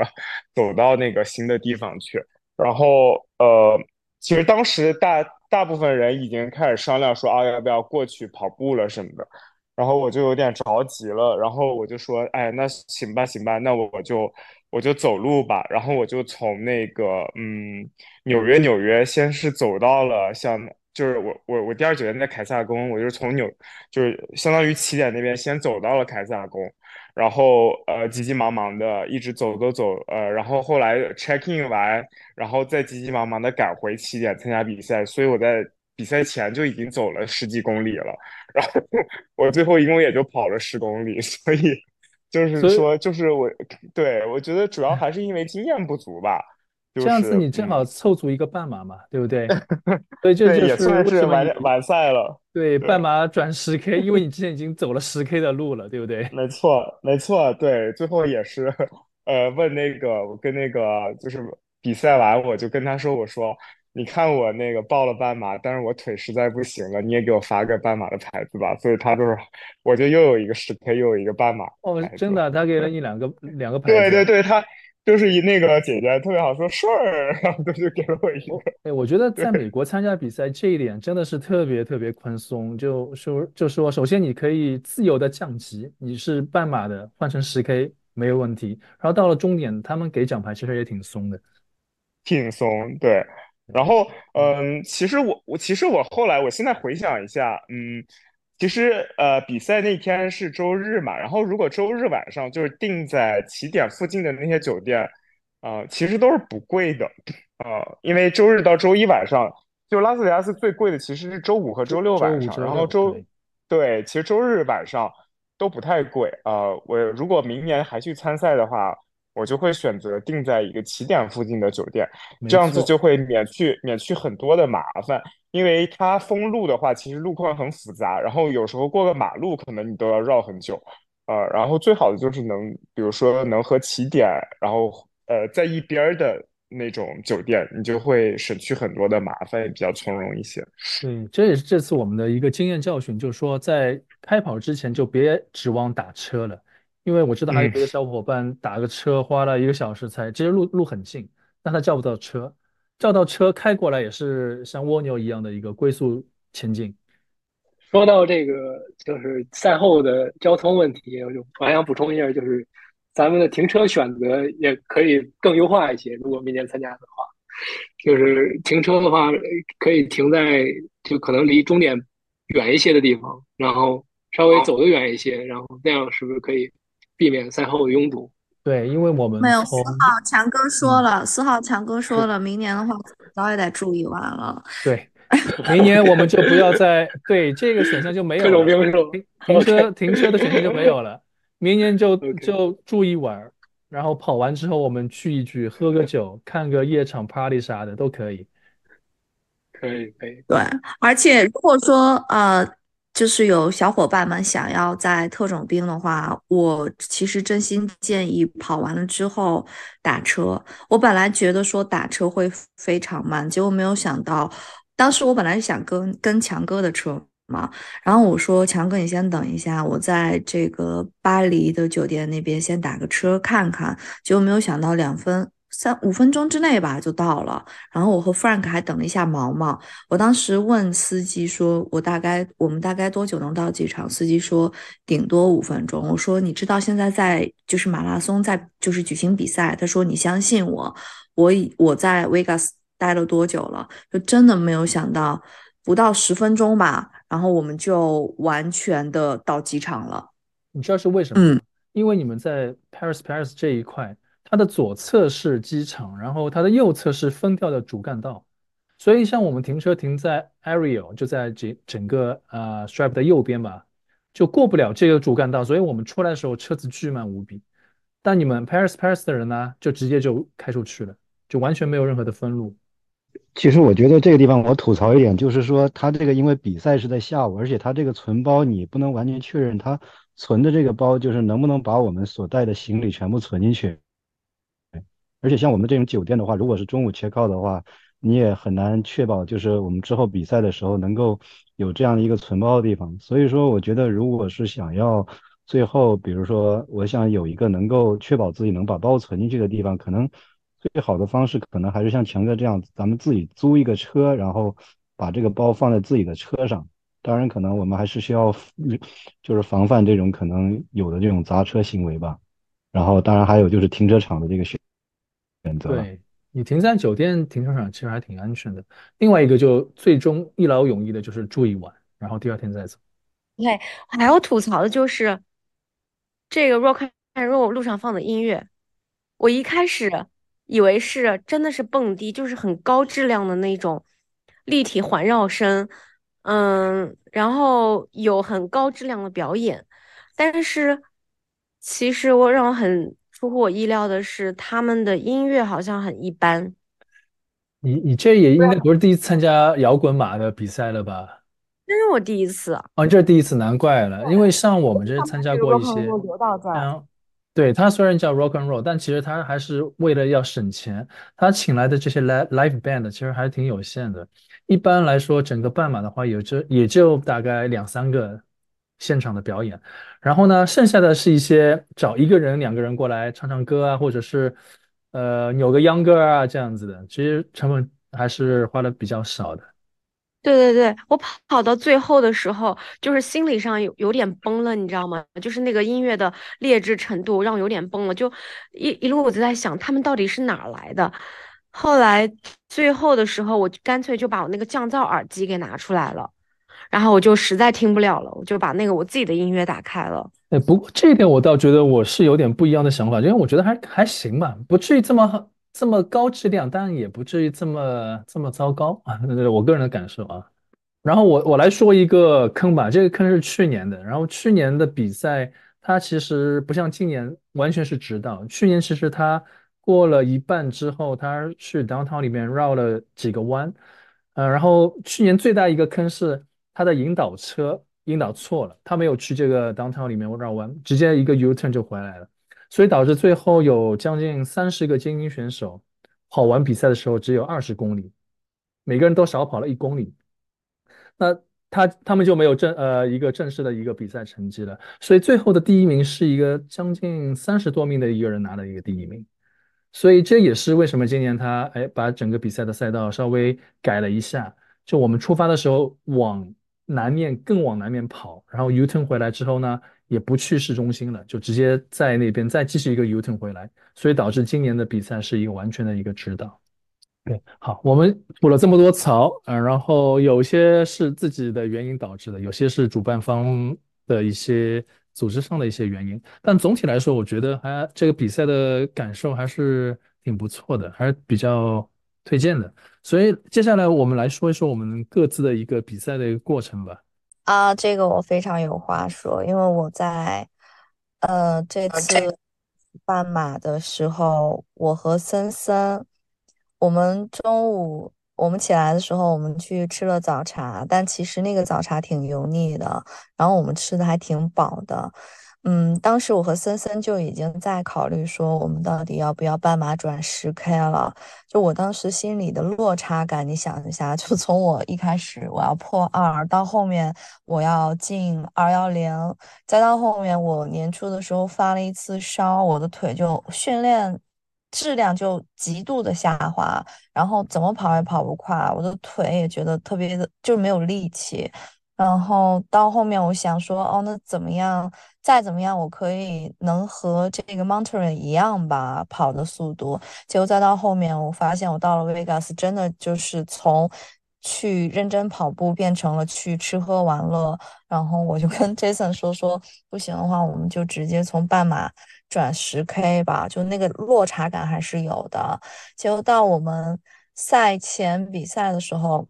走到那个新的地方去。然后呃其实当时大。大部分人已经开始商量说啊，要不要过去跑步了什么的，然后我就有点着急了，然后我就说，哎，那行吧，行吧，那我就我就走路吧，然后我就从那个嗯纽约纽约，先是走到了像就是我我我第二酒店在凯撒宫，我就是从纽就是相当于起点那边先走到了凯撒宫。然后呃急急忙忙的一直走走走呃，然后后来 check in 完，然后再急急忙忙的赶回起点参加比赛，所以我在比赛前就已经走了十几公里了，然后我最后一共也就跑了十公里，所以就是说就是我对我觉得主要还是因为经验不足吧。这样子你正好凑足一个半马嘛，对不对？[laughs] 所以这 [laughs] 也算是完完赛了。对，半马转十 K，因为你之前已经走了十 K 的路了，对不对？[laughs] 没错，没错，对，最后也是，呃，问那个，我跟那个就是比赛完，我就跟他说，我说，你看我那个报了半马，但是我腿实在不行了，你也给我发个半马的牌子吧。所以他就是，我就又有一个十 K，又有一个半马。哦，真的，他给了你两个两个牌子。对对对，他就是一那个姐姐特别好，说顺儿，然后他就给了我一个。哎，我觉得在美国参加比赛这一点真的是特别特别宽松，就说就说，首先你可以自由的降级，你是半马的换成十 K 没有问题。然后到了终点，他们给奖牌其实也挺松的，挺松，对。然后，嗯，其实我我其实我后来，我现在回想一下，嗯，其实呃，比赛那天是周日嘛，然后如果周日晚上就是定在起点附近的那些酒店，啊，其实都是不贵的，啊，因为周日到周一晚上，就拉斯维加斯最贵的其实是周五和周六晚上，然后周对，其实周日晚上都不太贵啊。我如果明年还去参赛的话。我就会选择定在一个起点附近的酒店，这样子就会免去免去很多的麻烦。因为它封路的话，其实路况很复杂，然后有时候过个马路可能你都要绕很久。呃，然后最好的就是能，比如说能和起点，然后呃在一边的那种酒店，你就会省去很多的麻烦，也比较从容一些。对，这也是这次我们的一个经验教训，就是说在开跑之前就别指望打车了。因为我知道还有别的小伙伴打个车花了一个小时才，其实路路很近，但他叫不到车，叫到车开过来也是像蜗牛一样的一个龟速前进。说到这个就是赛后的交通问题，我就我还想补充一下，就是咱们的停车选择也可以更优化一些。如果明年参加的话，就是停车的话可以停在就可能离终点远一些的地方，然后稍微走得远一些，然后那样是不是可以？避免赛后拥堵。对，因为我们没有四号强哥说了，四号强哥说了，明年的话早也得注意完了。对，明年我们就不要再对这个选项就没有了，停停车停车的选项就没有了。[laughs] 明年就就住一晚，然后跑完之后我们聚一聚，喝个酒，看个夜场 party 啥的都可以。可以可以。对，而且如果说呃。就是有小伙伴们想要在特种兵的话，我其实真心建议跑完了之后打车。我本来觉得说打车会非常慢，结果没有想到，当时我本来想跟跟强哥的车嘛，然后我说强哥你先等一下，我在这个巴黎的酒店那边先打个车看看，结果没有想到两分。三五分钟之内吧就到了，然后我和 Frank 还等了一下毛毛。我当时问司机说：“我大概我们大概多久能到机场？”司机说：“顶多五分钟。”我说：“你知道现在在就是马拉松在就是举行比赛？”他说：“你相信我，我已我在 Vegas 待了多久了？就真的没有想到不到十分钟吧，然后我们就完全的到机场了。你知道是为什么？嗯，因为你们在 Paris Paris 这一块。它的左侧是机场，然后它的右侧是分掉的主干道，所以像我们停车停在 Ariel，就在这整个呃 Stripe 的右边吧，就过不了这个主干道，所以我们出来的时候车子巨慢无比。但你们 Paris Paris 的人呢，就直接就开出去了，就完全没有任何的分路。其实我觉得这个地方我吐槽一点，就是说它这个因为比赛是在下午，而且它这个存包你不能完全确认它存的这个包就是能不能把我们所带的行李全部存进去。而且像我们这种酒店的话，如果是中午切靠的话，你也很难确保就是我们之后比赛的时候能够有这样的一个存包的地方。所以说，我觉得如果是想要最后，比如说我想有一个能够确保自己能把包存进去的地方，可能最好的方式可能还是像强哥这样，咱们自己租一个车，然后把这个包放在自己的车上。当然，可能我们还是需要 [sniffs] 就是防范这种可能有的这种砸车行为吧。然后，当然还有就是停车场的这个选。选择对你停在酒店停车场其实还挺安全的。另外一个就最终一劳永逸的就是住一晚，然后第二天再走。对，还要吐槽的就是这个 Rock and Roll 路上放的音乐，我一开始以为是真的是蹦迪，就是很高质量的那种立体环绕声，嗯，然后有很高质量的表演，但是其实我让我很。出乎我意料的是，他们的音乐好像很一般。你你这也应该不是第一次参加摇滚马的比赛了吧？这是我第一次。啊，这是第一次，难怪了。因为像我们这参加过一些，嗯对，他虽然叫 Rock and Roll，但其实他还是为了要省钱，他请来的这些 live live band 其实还是挺有限的。一般来说，整个半马的话，也就也就大概两三个现场的表演，然后呢，剩下的是一些找一个人、两个人过来唱唱歌啊，或者是呃扭个秧歌啊这样子的，其实成本还是花的比较少的。对对对，我跑到最后的时候，就是心理上有有点崩了，你知道吗？就是那个音乐的劣质程度让我有点崩了，就一一路我就在想，他们到底是哪来的？后来最后的时候，我干脆就把我那个降噪耳机给拿出来了，然后我就实在听不了了，我就把那个我自己的音乐打开了。哎，不过这一点我倒觉得我是有点不一样的想法，因为我觉得还还行吧，不至于这么。这么高质量，但也不至于这么这么糟糕啊！我个人的感受啊。然后我我来说一个坑吧，这个坑是去年的。然后去年的比赛，它其实不像今年完全是直道。去年其实它过了一半之后，它去 downtown 里面绕了几个弯。呃，然后去年最大一个坑是他的引导车引导错了，他没有去这个 downtown 里面绕弯，直接一个 U turn 就回来了。所以导致最后有将近三十个精英选手跑完比赛的时候只有二十公里，每个人都少跑了一公里，那他他们就没有正呃一个正式的一个比赛成绩了。所以最后的第一名是一个将近三十多名的一个人拿了一个第一名，所以这也是为什么今年他哎把整个比赛的赛道稍微改了一下，就我们出发的时候往南面更往南面跑，然后 U turn 回来之后呢。也不去市中心了，就直接在那边再继续一个 U turn 回来，所以导致今年的比赛是一个完全的一个指导。对，好，我们补了这么多槽，嗯，然后有些是自己的原因导致的，有些是主办方的一些组织上的一些原因，但总体来说，我觉得还这个比赛的感受还是挺不错的，还是比较推荐的。所以接下来我们来说一说我们各自的一个比赛的一个过程吧。啊，这个我非常有话说，因为我在呃这次半马的时候，我和森森，我们中午我们起来的时候，我们去吃了早茶，但其实那个早茶挺油腻的，然后我们吃的还挺饱的。嗯，当时我和森森就已经在考虑说，我们到底要不要半马转十 K 了？就我当时心里的落差感，你想一下，就从我一开始我要破二，到后面我要进二幺零，再到后面我年初的时候发了一次烧，我的腿就训练质量就极度的下滑，然后怎么跑也跑不快，我的腿也觉得特别的就没有力气。然后到后面，我想说，哦，那怎么样？再怎么样，我可以能和这个 Mountain 一样吧，跑的速度。结果再到后面，我发现我到了 Vegas，真的就是从去认真跑步变成了去吃喝玩乐。然后我就跟 Jason 说说，不行的话，我们就直接从半马转十 K 吧，就那个落差感还是有的。结果到我们赛前比赛的时候。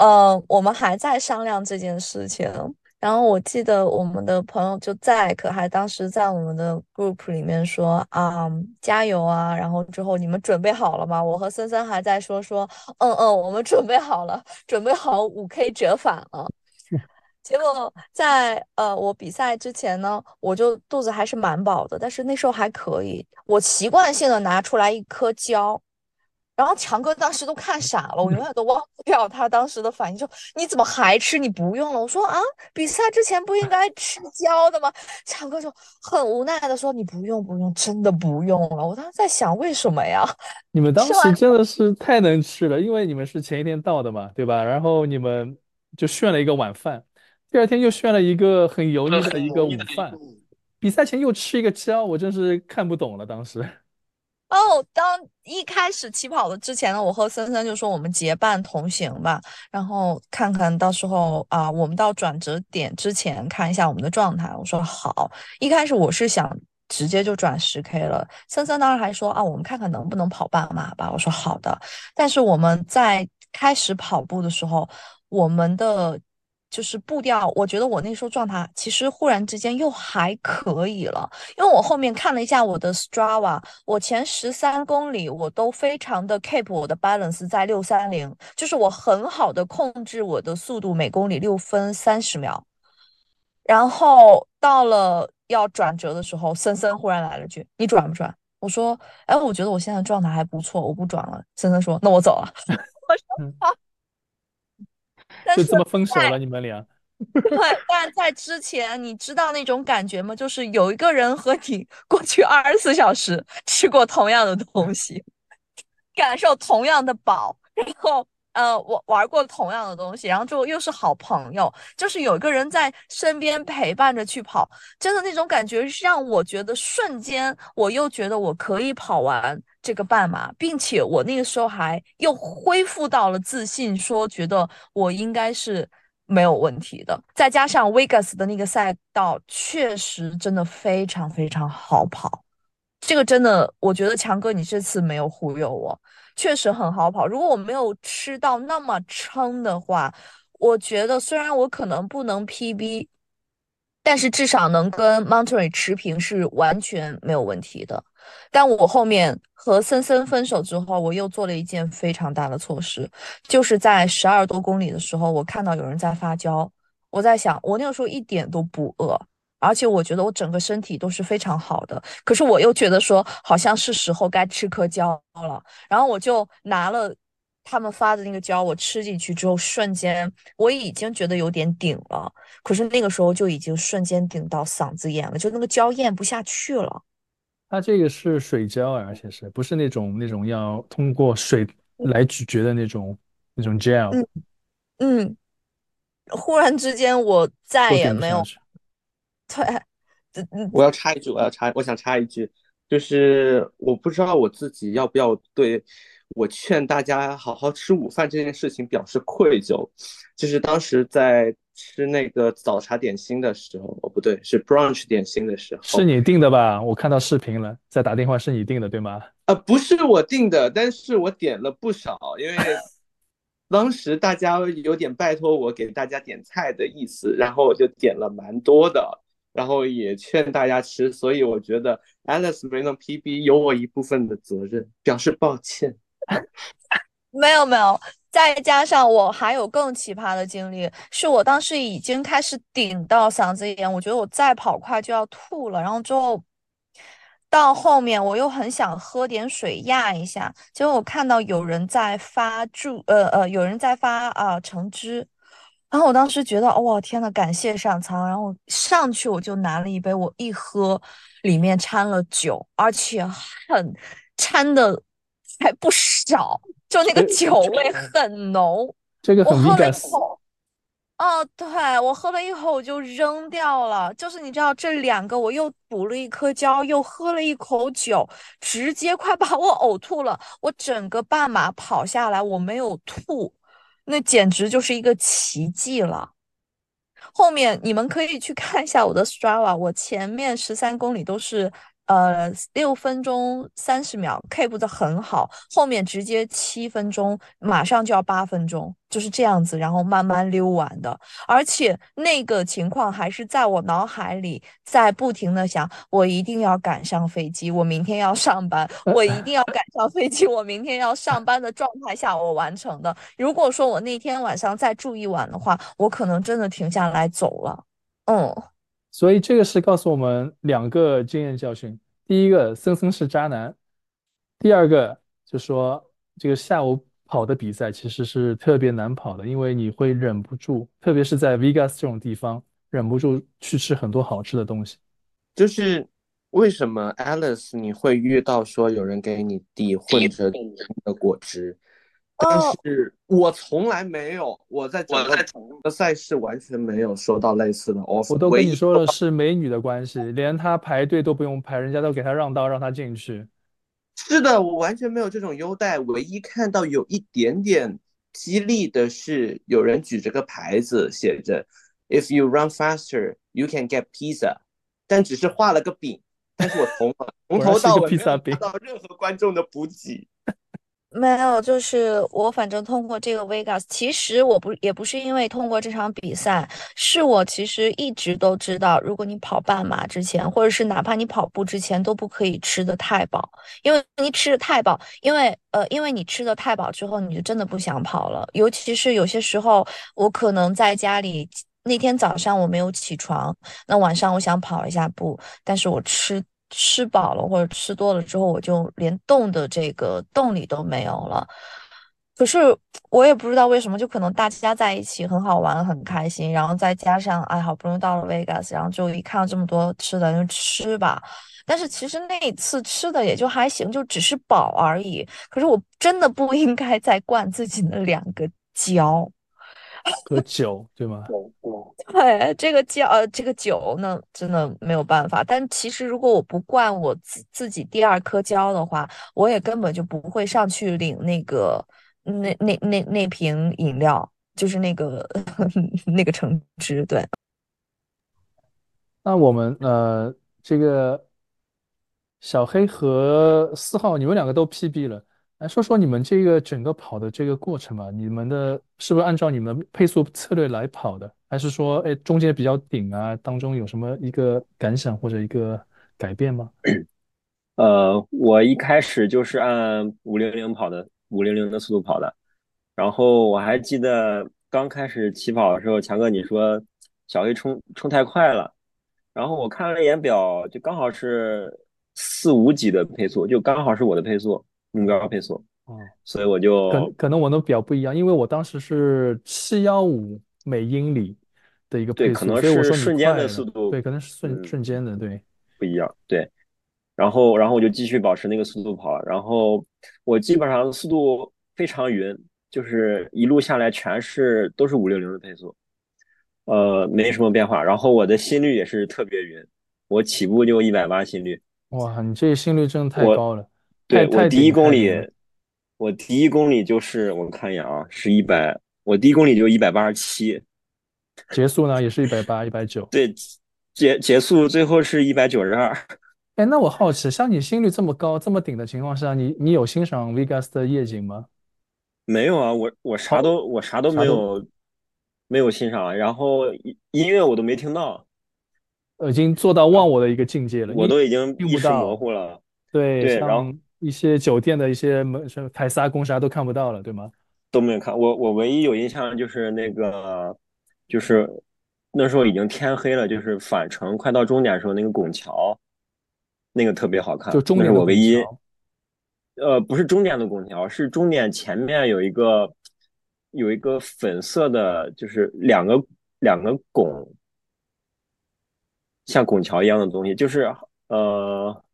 嗯，我们还在商量这件事情。然后我记得我们的朋友就在，可还当时在我们的 group 里面说啊，加油啊！然后之后你们准备好了吗？我和森森还在说说，嗯嗯，我们准备好了，准备好五 K 折返了。[laughs] 结果在呃我比赛之前呢，我就肚子还是蛮饱的，但是那时候还可以，我习惯性的拿出来一颗胶。然后强哥当时都看傻了，我永远都忘不掉他当时的反应，就你怎么还吃？你不用了？我说啊，比赛之前不应该吃胶的吗？强哥就很无奈的说，你不用不用，真的不用了。我当时在想，为什么呀？你们当时真的是太能吃了，因为你们是前一天到的嘛，对吧？然后你们就炫了一个晚饭，第二天又炫了一个很油腻的一个午饭，比赛前又吃一个胶，我真是看不懂了，当时。哦，当一开始起跑的之前呢，我和森森就说我们结伴同行吧，然后看看到时候啊，我们到转折点之前看一下我们的状态。我说好，一开始我是想直接就转十 K 了，森森当时还说啊，我们看看能不能跑半马吧。我说好的，但是我们在开始跑步的时候，我们的。就是步调，我觉得我那时候状态其实忽然之间又还可以了，因为我后面看了一下我的 Strava，我前十三公里我都非常的 keep 我的 balance 在六三零，就是我很好的控制我的速度，每公里六分三十秒。然后到了要转折的时候，森森忽然来了句：“你转不转？”我说：“哎，我觉得我现在状态还不错，我不转了。”森森说：“那我走了。[laughs] ”我说：“好。”就这么分手了，你们俩？对，[laughs] 但在之前，你知道那种感觉吗？就是有一个人和你过去二十四小时吃过同样的东西，[laughs] 感受同样的饱，然后。呃，我玩过同样的东西，然后就又是好朋友，就是有一个人在身边陪伴着去跑，真的那种感觉让我觉得瞬间，我又觉得我可以跑完这个半马，并且我那个时候还又恢复到了自信，说觉得我应该是没有问题的。再加上 Vegas 的那个赛道，确实真的非常非常好跑，这个真的，我觉得强哥你这次没有忽悠我。确实很好跑。如果我没有吃到那么撑的话，我觉得虽然我可能不能 PB，但是至少能跟 Monterey 持平是完全没有问题的。但我后面和森森分手之后，我又做了一件非常大的错事，就是在十二多公里的时候，我看到有人在发胶，我在想，我那个时候一点都不饿。而且我觉得我整个身体都是非常好的，可是我又觉得说好像是时候该吃颗胶了，然后我就拿了他们发的那个胶，我吃进去之后，瞬间我已经觉得有点顶了，可是那个时候就已经瞬间顶到嗓子眼了，就那个胶咽不下去了。它这个是水胶啊，而且是不是那种那种要通过水来咀嚼的那种那种 gel？嗯嗯，忽然之间我再也没有。[laughs] 对，我要插一句，我要插，我想插一句，就是我不知道我自己要不要对我劝大家好好吃午饭这件事情表示愧疚。就是当时在吃那个早茶点心的时候，哦不对，是 brunch 点心的时候，是你订的吧？我看到视频了，在打电话是你订的对吗？啊，不是我订的，但是我点了不少，因为 [laughs] 当时大家有点拜托我给大家点菜的意思，然后我就点了蛮多的。然后也劝大家吃，所以我觉得 Alice 没能 PB 有我一部分的责任，表示抱歉。[laughs] 没有没有，再加上我还有更奇葩的经历，是我当时已经开始顶到嗓子眼，我觉得我再跑快就要吐了。然后之后到后面我又很想喝点水压一下，结果我看到有人在发注，呃呃，有人在发啊橙汁。然后我当时觉得，哇，天呐，感谢上苍！然后上去我就拿了一杯，我一喝，里面掺了酒，而且很掺的还不少，就那个酒味很浓。这个很喝了一口，哦，对我喝了一口我就扔掉了。就是你知道，这两个我又补了一颗胶，又喝了一口酒，直接快把我呕吐了。我整个半马跑下来，我没有吐。那简直就是一个奇迹了。后面你们可以去看一下我的 Strava，我前面十三公里都是。呃，六分钟三十秒，keep 的很好，后面直接七分钟，马上就要八分钟，就是这样子，然后慢慢溜完的。而且那个情况还是在我脑海里在不停的想，我一定要赶上飞机，我明天要上班，我一定要赶上飞机，我明天要上班的状态下我完成的。如果说我那天晚上再住一晚的话，我可能真的停下来走了。嗯。所以这个是告诉我们两个经验教训：第一个，森森是渣男；第二个，就说这个下午跑的比赛其实是特别难跑的，因为你会忍不住，特别是在 Vegas 这种地方，忍不住去吃很多好吃的东西。就是为什么 Alice 你会遇到说有人给你递混着的果汁？但是我从来没有，我在整个赛事完全没有收到类似的 offer。我都跟你说了，是美女的关系，连她排队都不用排，人家都给她让道，让她进去。是的，我完全没有这种优待。唯一看到有一点点激励的是，有人举着个牌子，写着 “If you run faster, you can get pizza”，但只是画了个饼。但是我从 [laughs] 从头到尾没有拿到任何观众的补给。没有，就是我反正通过这个 Vegas，其实我不也不是因为通过这场比赛，是我其实一直都知道，如果你跑半马之前，或者是哪怕你跑步之前，都不可以吃的太饱，因为你吃的太饱，因为呃，因为你吃的太饱之后，你就真的不想跑了。尤其是有些时候，我可能在家里那天早上我没有起床，那晚上我想跑一下步，但是我吃吃饱了或者吃多了之后，我就连动的这个动力都没有了。可是我也不知道为什么，就可能大家在一起很好玩很开心，然后再加上哎，好不容易到了 Vegas，然后就一看到这么多吃的，就吃吧。但是其实那一次吃的也就还行，就只是饱而已。可是我真的不应该再灌自己的两个胶。喝酒对吗？对，这个胶呃，这个酒呢，真的没有办法。但其实如果我不灌我自自己第二颗胶的话，我也根本就不会上去领那个那那那那瓶饮料，就是那个 [laughs] 那个橙汁。对。那我们呃，这个小黑和四号，你们两个都 PB 了。来说说你们这个整个跑的这个过程吧，你们的是不是按照你们配速策略来跑的，还是说，哎，中间比较顶啊，当中有什么一个感想或者一个改变吗？[coughs] 呃，我一开始就是按五零零跑的，五零零的速度跑的，然后我还记得刚开始起跑的时候，强哥你说小黑冲冲太快了，然后我看了一眼表，就刚好是四五几的配速，就刚好是我的配速。目标配速，哦，所以我就可可能我的表不一样，因为我当时是七幺五每英里的一个配速，对，可能是瞬间的速度，对，可能是瞬瞬间的，对，不一样，对。然后，然后我就继续保持那个速度跑，然后我基本上速度非常匀，就是一路下来全是都是五六零的配速，呃，没什么变化。然后我的心率也是特别匀，我起步就一百八心率。哇，你这心率真的太高了。对我第一公里，我第一公里就是我看一眼啊，是一百，我第一公里就一百八十七，[laughs] 结束呢也是一百八一百九，对，结结束最后是一百九十二。[laughs] 哎，那我好奇，像你心率这么高、这么顶的情况下，你你有欣赏 Vegas 的夜景吗？没有啊，我我啥都我啥都没有，没有欣赏，然后音乐我都没听到，已经做到忘我的一个境界了，我都已经意识模糊了，对，然后。一些酒店的一些门什么凯撒宫啥都看不到了，对吗？都没有看。我我唯一有印象就是那个，就是那时候已经天黑了，就是返程快到终点的时候，那个拱桥，那个特别好看。就终点我唯一，呃，不是终点的拱桥，是终点前面有一个有一个粉色的，就是两个两个拱，像拱桥一样的东西，就是呃。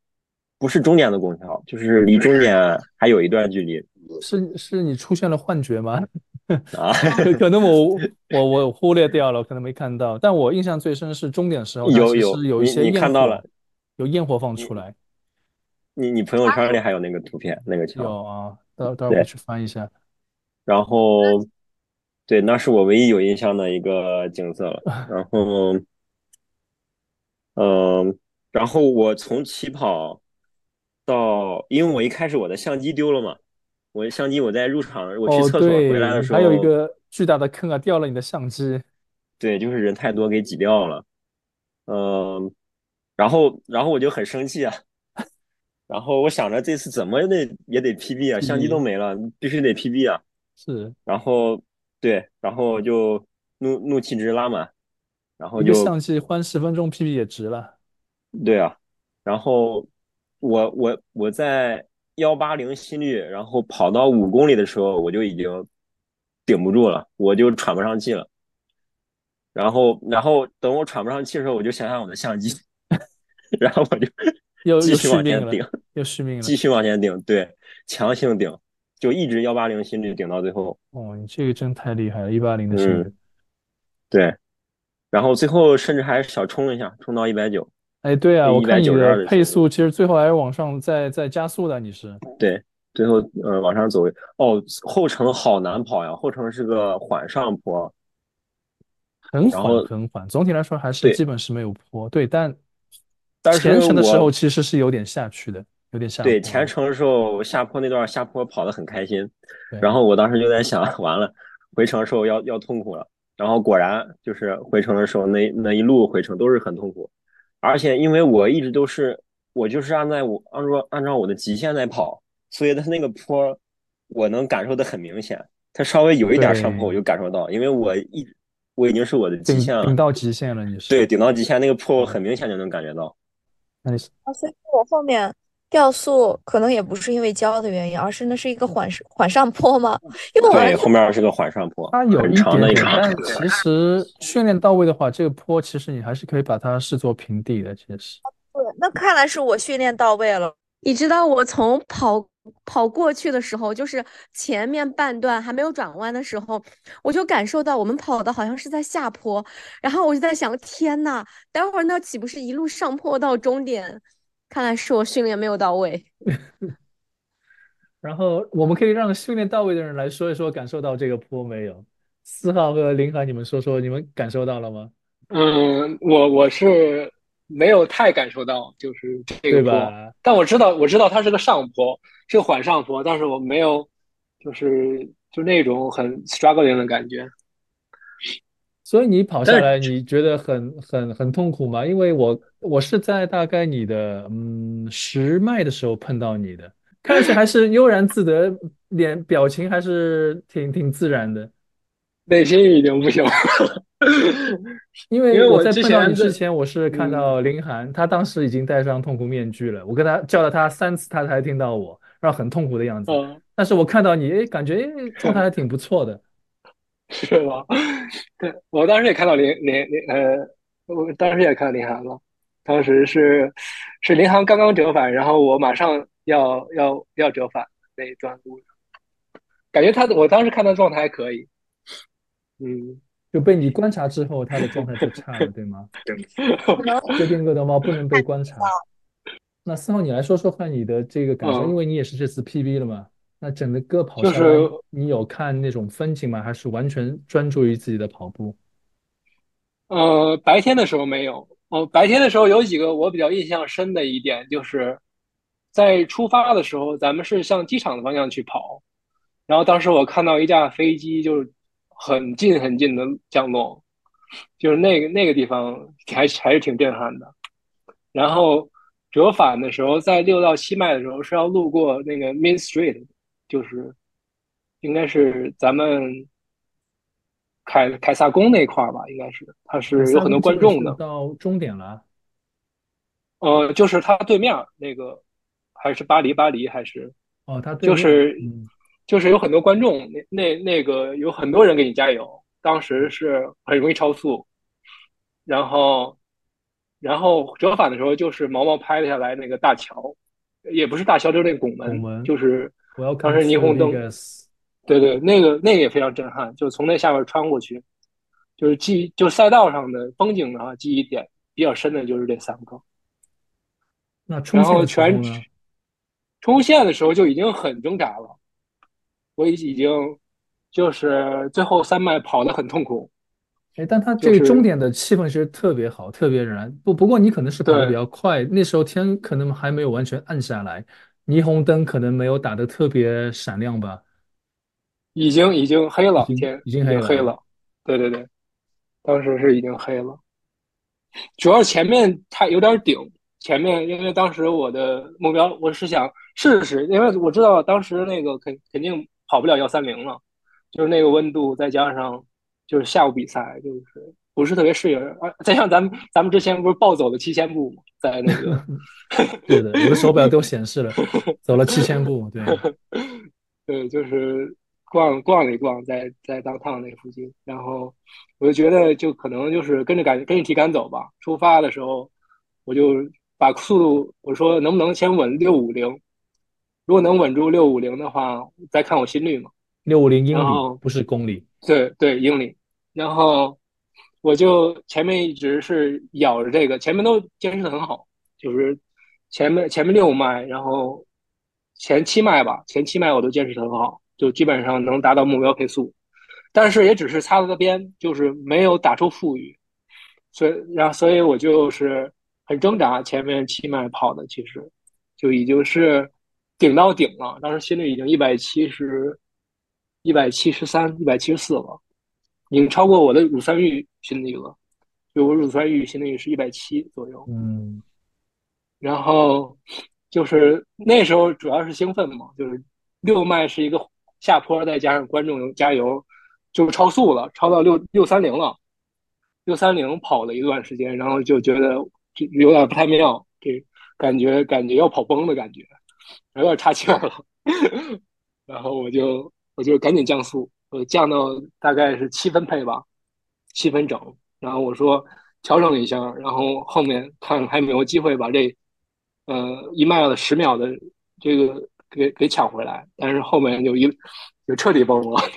不是终点的拱桥，就是离终点还有一段距离。是是你出现了幻觉吗？[laughs] 啊，可能我我我忽略掉了，可能没看到。但我印象最深是终点时候，有有有一些你看到了，有焰火放出来。你你朋友圈里还有那个图片，那个桥有啊，到到会我去翻一下。然后，对，那是我唯一有印象的一个景色了。然后，嗯，然后我从起跑。到，因为我一开始我的相机丢了嘛，我的相机我在入场，我去厕所回来的时候，还有一个巨大的坑啊，掉了你的相机。[laughs] 对，就是人太多给挤掉了。嗯，然后然后我就很生气啊，[laughs] 然后我想着这次怎么也得也得 PB 啊，相机都没了，必须得 PB 啊。是。然后对，然后就怒怒气值拉满，然后就相机换十分钟 PB 也值了。对啊，然后。我我我在幺八零心率，然后跑到五公里的时候，我就已经顶不住了，我就喘不上气了。然后然后等我喘不上气的时候，我就想想我的相机，[laughs] 然后我就又继续往前顶，又续命了，继续往前顶，对，强行顶，就一直幺八零心率顶到最后。哦，你这个真太厉害了，一八零的心率。对，然后最后甚至还小冲了一下，冲到一百九。哎，对啊，我看你的配速其实最后还是往上再再加速的，你是对，最后呃往上走哦，后程好难跑呀，后程是个缓上坡，很缓很缓，总体来说还是基本是没有坡，对，但但是前程的时候其实是有点下去的，有点下对前程的时候下坡那段下坡跑得很开心，然后我当时就在想，[laughs] 完了回程的时候要要痛苦了，然后果然就是回程的时候那那一路回程都是很痛苦。而且因为我一直都是我就是按在我按照按照我的极限在跑，所以它那个坡我能感受的很明显，它稍微有一点上坡我就感受到，因为我一我已经是我的极限了。顶到极限了，你是？对，顶到极限那个坡，我很明显就能感觉到。那你是啊，所以我后面掉速可能也不是因为胶的原因，而是那是一个缓缓上坡吗，[laughs] 因为我对，后面是个缓上坡，它有一点点，长的。但其实训练到位的话，这个坡其实你还是可以把它视作平地的。其实，对，那看来是我训练到位了。你知道我从跑跑过去的时候，就是前面半段还没有转弯的时候，我就感受到我们跑的好像是在下坡，然后我就在想，天呐，待会儿那岂不是一路上坡到终点？看来是我训练没有到位。[laughs] 然后我们可以让训练到位的人来说一说感受到这个坡没有？四号和林海，你们说说你们感受到了吗？嗯，我我是没有太感受到，就是这个坡，但我知道我知道它是个上坡，是个缓上坡，但是我没有就是就那种很 struggling 的感觉。所以你跑下来，你觉得很很很痛苦吗？因为我我是在大概你的嗯十迈的时候碰到你的，看上去还是悠然自得，脸表情还是挺挺自然的。内心已经不行了，[laughs] 因因为我在碰到你之前，我是看嗯到林涵，他当时已经戴上痛苦面具了。我跟他叫了他三次，他才听到我，然后很痛苦的样子。嗯，但是我看到你，哎，感觉哎状态还挺不错的。是吗？对，我当时也看到林林林呃，我当时也看到林涵了，当时是是林涵刚刚折返，然后我马上要要要折返那一段路上，感觉他的我当时看他状态还可以，嗯，就被你观察之后，他的状态就差了，对吗？这变 [laughs] 恶的猫不能被观察。那四号，你来说说看你的这个感受，嗯因为你也是这次 PB 了嘛。那整个跑就下来，是你有看那种风景吗？还是完全专注于自己的跑步？呃，白天的时候没有。哦，白天的时候有几个我比较印象深的一点，就是在出发的时候，咱们是向机场的方向去跑，然后当时我看到一架飞机就是很近很近的降落，就是那个那个地方还还是挺震撼的。然后折返的时候，在六到七迈的时候是要路过那个 Main Street，就是应该是咱们凯凯撒宫那块儿吧，应该是它是有很多观众的。到终点了，呃，就是它对面那个，还是巴黎，巴黎还是哦，他对面就是嗯就是有很多观众，那那那个有很多人给你加油，当时是很容易超速，然后然后折返的时候就是毛毛拍了下来那个大桥，也不是大桥，就是那个拱门，拱门就是我要当时霓虹灯，对对，那个那个也非常震撼，就从那下边穿过去，就是记就赛道上的风景的话，记忆点比较深的就是这三个。那冲然后线的时候全？冲线的时候就已经很挣扎了，我已已经就是最后三迈跑得很痛苦。哎，但他这个终点的气氛其实特别好，特别燃。不不过你可能是跑得比较快，那时候天可能还没有完全暗下来，霓虹灯可能没有打得特别闪亮吧。已经已经黑了，已经天已经黑了黑了。对对对，当时是已经黑了，主要是前面它有点顶。前面因为当时我的目标我是想试试，因为我知道当时那个肯肯定跑不了幺三零了，就是那个温度再加上就是下午比赛就是不是特别适应，啊，再像咱们咱们之前不是暴走了七千步吗？在那个 [laughs] 对的，我的手表都显示了，[laughs] 走了七千步。对，[laughs] 对，就是逛逛了一逛，在在当趟那附近，然后我就觉得就可能就是跟着感跟着体感走吧。出发的时候，我就把速度我说能不能先稳六五零，如果能稳住六五零的话，再看我心率嘛。六五零英里不是公里。对对，英里。然后我就前面一直是咬着这个，前面都坚持的很好，就是前面前面六迈，然后前七迈吧，前七迈我都坚持的很好，就基本上能达到目标配速，但是也只是擦了个边，就是没有打出富裕，所以然后所以我就是很挣扎，前面七迈跑的其实就已经是顶到顶了，当时心率已经一百七十。一百七十三、一百七十四了，已经超过我的乳酸阈心率了。就我乳酸阈心率是一百七左右。嗯，然后就是那时候主要是兴奋嘛，就是六迈是一个下坡，再加上观众加油，就是超速了，超到六六三零了。六三零跑了一段时间，然后就觉得这有点不太妙，这感觉感觉要跑崩的感觉，有点岔气儿了。[laughs] 然后我就我就赶紧降速，我降到大概是七分配吧，七分整。然后我说调整一下，然后后面看还有没有机会把这呃一迈的十秒的这个给给抢回来。但是后面就一就彻底崩了。[laughs]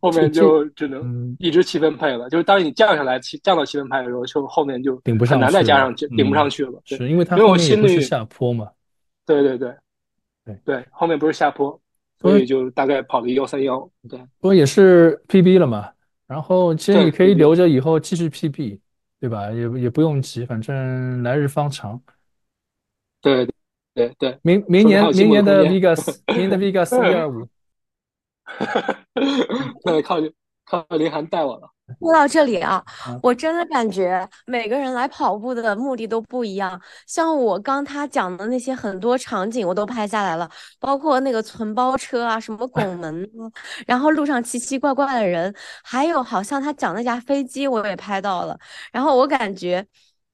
后面就只能一直七分配了，就是当你降下来七降到七分配的时候，就后面就顶不上，很难再加上顶不上去了。是因为它后面不是下坡嘛？对对对对对，后面不是下坡，所以就大概跑了幺三幺。对，不过也是 PB 了嘛。然后其实你可以留着以后继续 PB，对吧？也也不用急，反正来日方长。对对对，明明年明年的 Vegas，[laughs] 明年的 Vegas 一二五。[laughs] 那，靠靠林涵带我了。说到这里啊，我真的感觉每个人来跑步的目的都不一样。像我刚他讲的那些很多场景，我都拍下来了，包括那个存包车啊，什么拱 [laughs] 门啊，然后路上奇奇怪怪的人，还有好像他讲那架飞机，我也拍到了。然后我感觉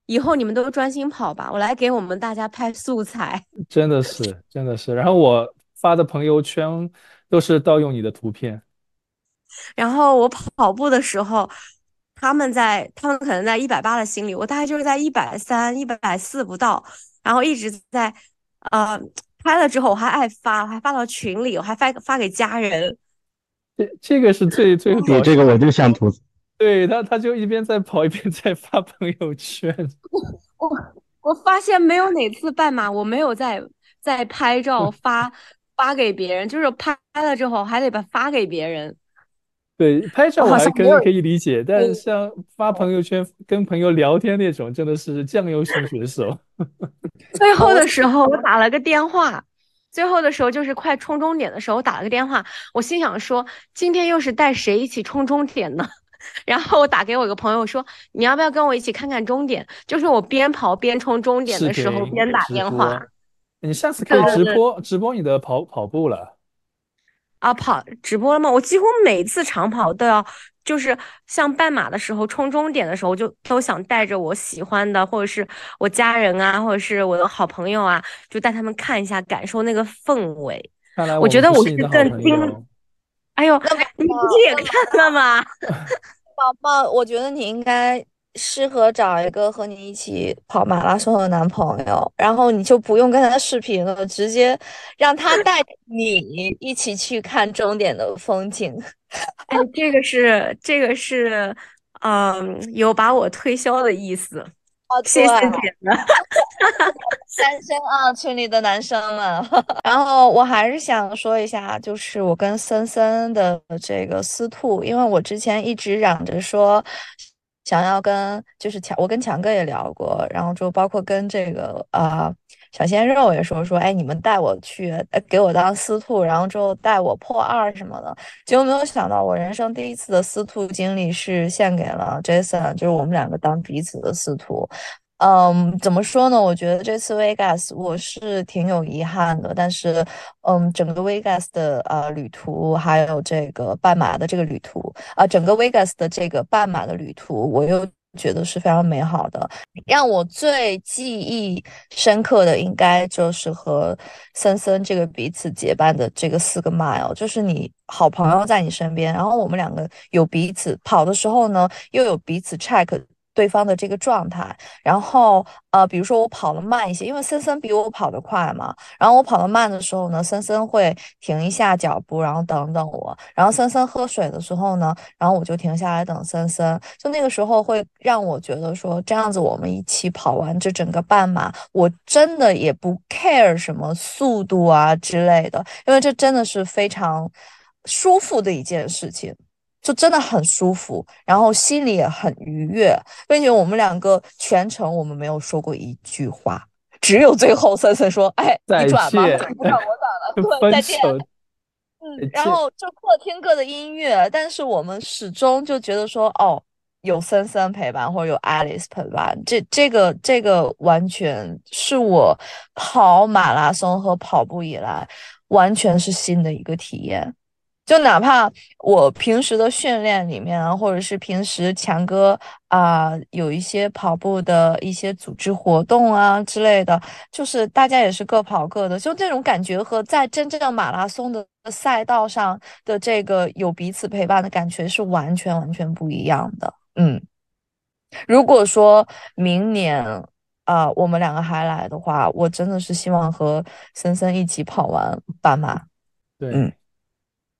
以后你们都专心跑吧，我来给我们大家拍素材。真的是，真的是。然后我发的朋友圈。都是盗用你的图片，然后我跑步的时候，他们在，他们可能在一百八的心里，我大概就是在一百三、一百四不到，然后一直在，呃，拍了之后我还爱发，我还发到群里，我还发发给家人。这这个是最最对这个我就想吐，对他他就一边在跑一边在发朋友圈。[laughs] 我我发现没有哪次半马我没有在在拍照发。发给别人就是拍了之后还得把发给别人。对，拍照我还可以可以理解，但是像发朋友圈跟朋友聊天那种，真的是酱油型选手。[laughs] 最后的时候我打了个电话，最后的时候就是快冲终点的时候，我打了个电话，我心想说今天又是带谁一起冲终点呢？[laughs] 然后我打给我一个朋友说你要不要跟我一起看看终点？就是我边跑边冲终点的时候边打电话。你下次可以直播直播你的跑跑步了啊？跑直播了吗？我几乎每次长跑都要，就是像半马的时候冲终点的时候，就都想带着我喜欢的，或者是我家人啊，或者是我的好朋友啊，就带他们看一下，感受那个氛围。我觉得我是更精。哎呦，你不是也看了吗？[laughs] 宝宝，我觉得你应该。适合找一个和你一起跑马拉松的男朋友，然后你就不用跟他视频了，直接让他带你一起去看终点的风景。[laughs] 哎，这个是这个是，嗯，有把我推销的意思。哦，谢谢姐们，[laughs] 单身啊，群里的男生们。[laughs] 然后我还是想说一下，就是我跟森森的这个私兔，因为我之前一直嚷着说。想要跟就是强，我跟强哥也聊过，然后就包括跟这个啊小鲜肉也说说，哎，你们带我去，呃，给我当司徒，然后之后带我破二什么的。结果没有想到，我人生第一次的司徒经历是献给了 Jason，就是我们两个当彼此的司徒。嗯，怎么说呢？我觉得这次 Vegas 我是挺有遗憾的，但是，嗯，整个 Vegas 的呃旅途，还有这个半马的这个旅途，啊，整个 Vegas 的这个半马的旅途，我又觉得是非常美好的。让我最记忆深刻的，应该就是和森森这个彼此结伴的这个四个 mile，就是你好朋友在你身边，然后我们两个有彼此跑的时候呢，又有彼此 check。对方的这个状态，然后呃，比如说我跑的慢一些，因为森森比我跑得快嘛，然后我跑得慢的时候呢，森森会停一下脚步，然后等等我，然后森森喝水的时候呢，然后我就停下来等森森，就那个时候会让我觉得说，这样子我们一起跑完这整个半马，我真的也不 care 什么速度啊之类的，因为这真的是非常舒服的一件事情。就真的很舒服，然后心里也很愉悦，并且我们两个全程我们没有说过一句话，只有最后森森说：“哎，你转吧，不转我转了，对，再见。”嗯，然后就各听各的音乐，但是我们始终就觉得说：“哦，有森森陪伴，或者有 Alice 陪伴，这这个这个完全是我跑马拉松和跑步以来完全是新的一个体验。”就哪怕我平时的训练里面啊，或者是平时强哥啊、有一些跑步的一些组织活动啊之类的，就是大家也是各跑各的，就这种感觉和在真正马拉松的赛道上的这个有彼此陪伴的感觉是完全完全不一样的。嗯，如果说明年啊、我们两个还来的话，我真的是希望和森森一起跑完半马。对，嗯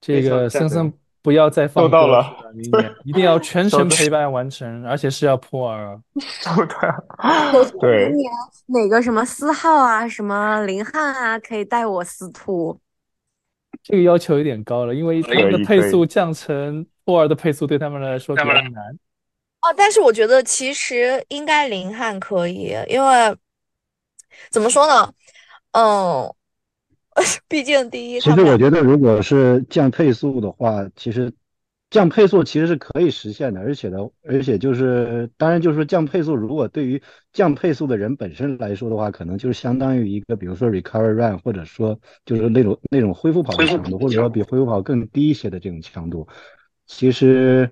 这个森森不要再放收到了明年 [laughs] 一定要全程陪伴完成，而且是要破二。收的，对明，年哪个什么四号啊，什么林汉啊，可以带我司徒？这个要求有点高了，因为他们的配速降成破二的配速对他们来说比较难。哦，但是我觉得其实应该林汉可以，因为怎么说呢？嗯，[laughs] 毕竟第一，其实我觉得，如果是降配速的话，其实降配速其实是可以实现的，而且呢，而且就是，当然就是说降配速，如果对于降配速的人本身来说的话，可能就是相当于一个，比如说 recover run，或者说就是那种那种恢复跑的强度，或者说比恢复跑更低一些的这种强度，其实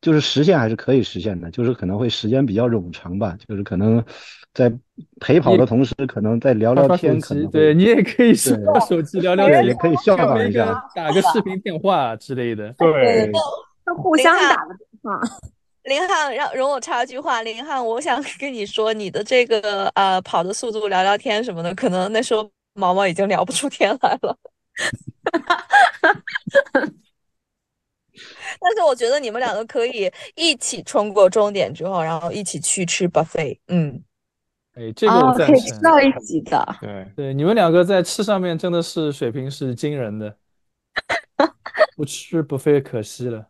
就是实现还是可以实现的，就是可能会时间比较冗长吧，就是可能在陪跑的同时，可能在聊聊天，可，能对你也可以刷对手机聊聊，天也，可以效仿一下。打个视频电话之类的。对，就互相打个电话。林汉，让容我插一句话，林汉，我想跟你说，你的这个呃跑的速度聊聊天什么的，可能那时候毛毛已经聊不出天来了。[laughs] 但是我觉得你们两个可以一起冲过终点之后，然后一起去吃 buffet。嗯，哎，这个我哦，可以赞成吃。到一起的。对，[laughs] 对，你们两个在吃上面真的是水平是惊人的，不吃不费可惜了。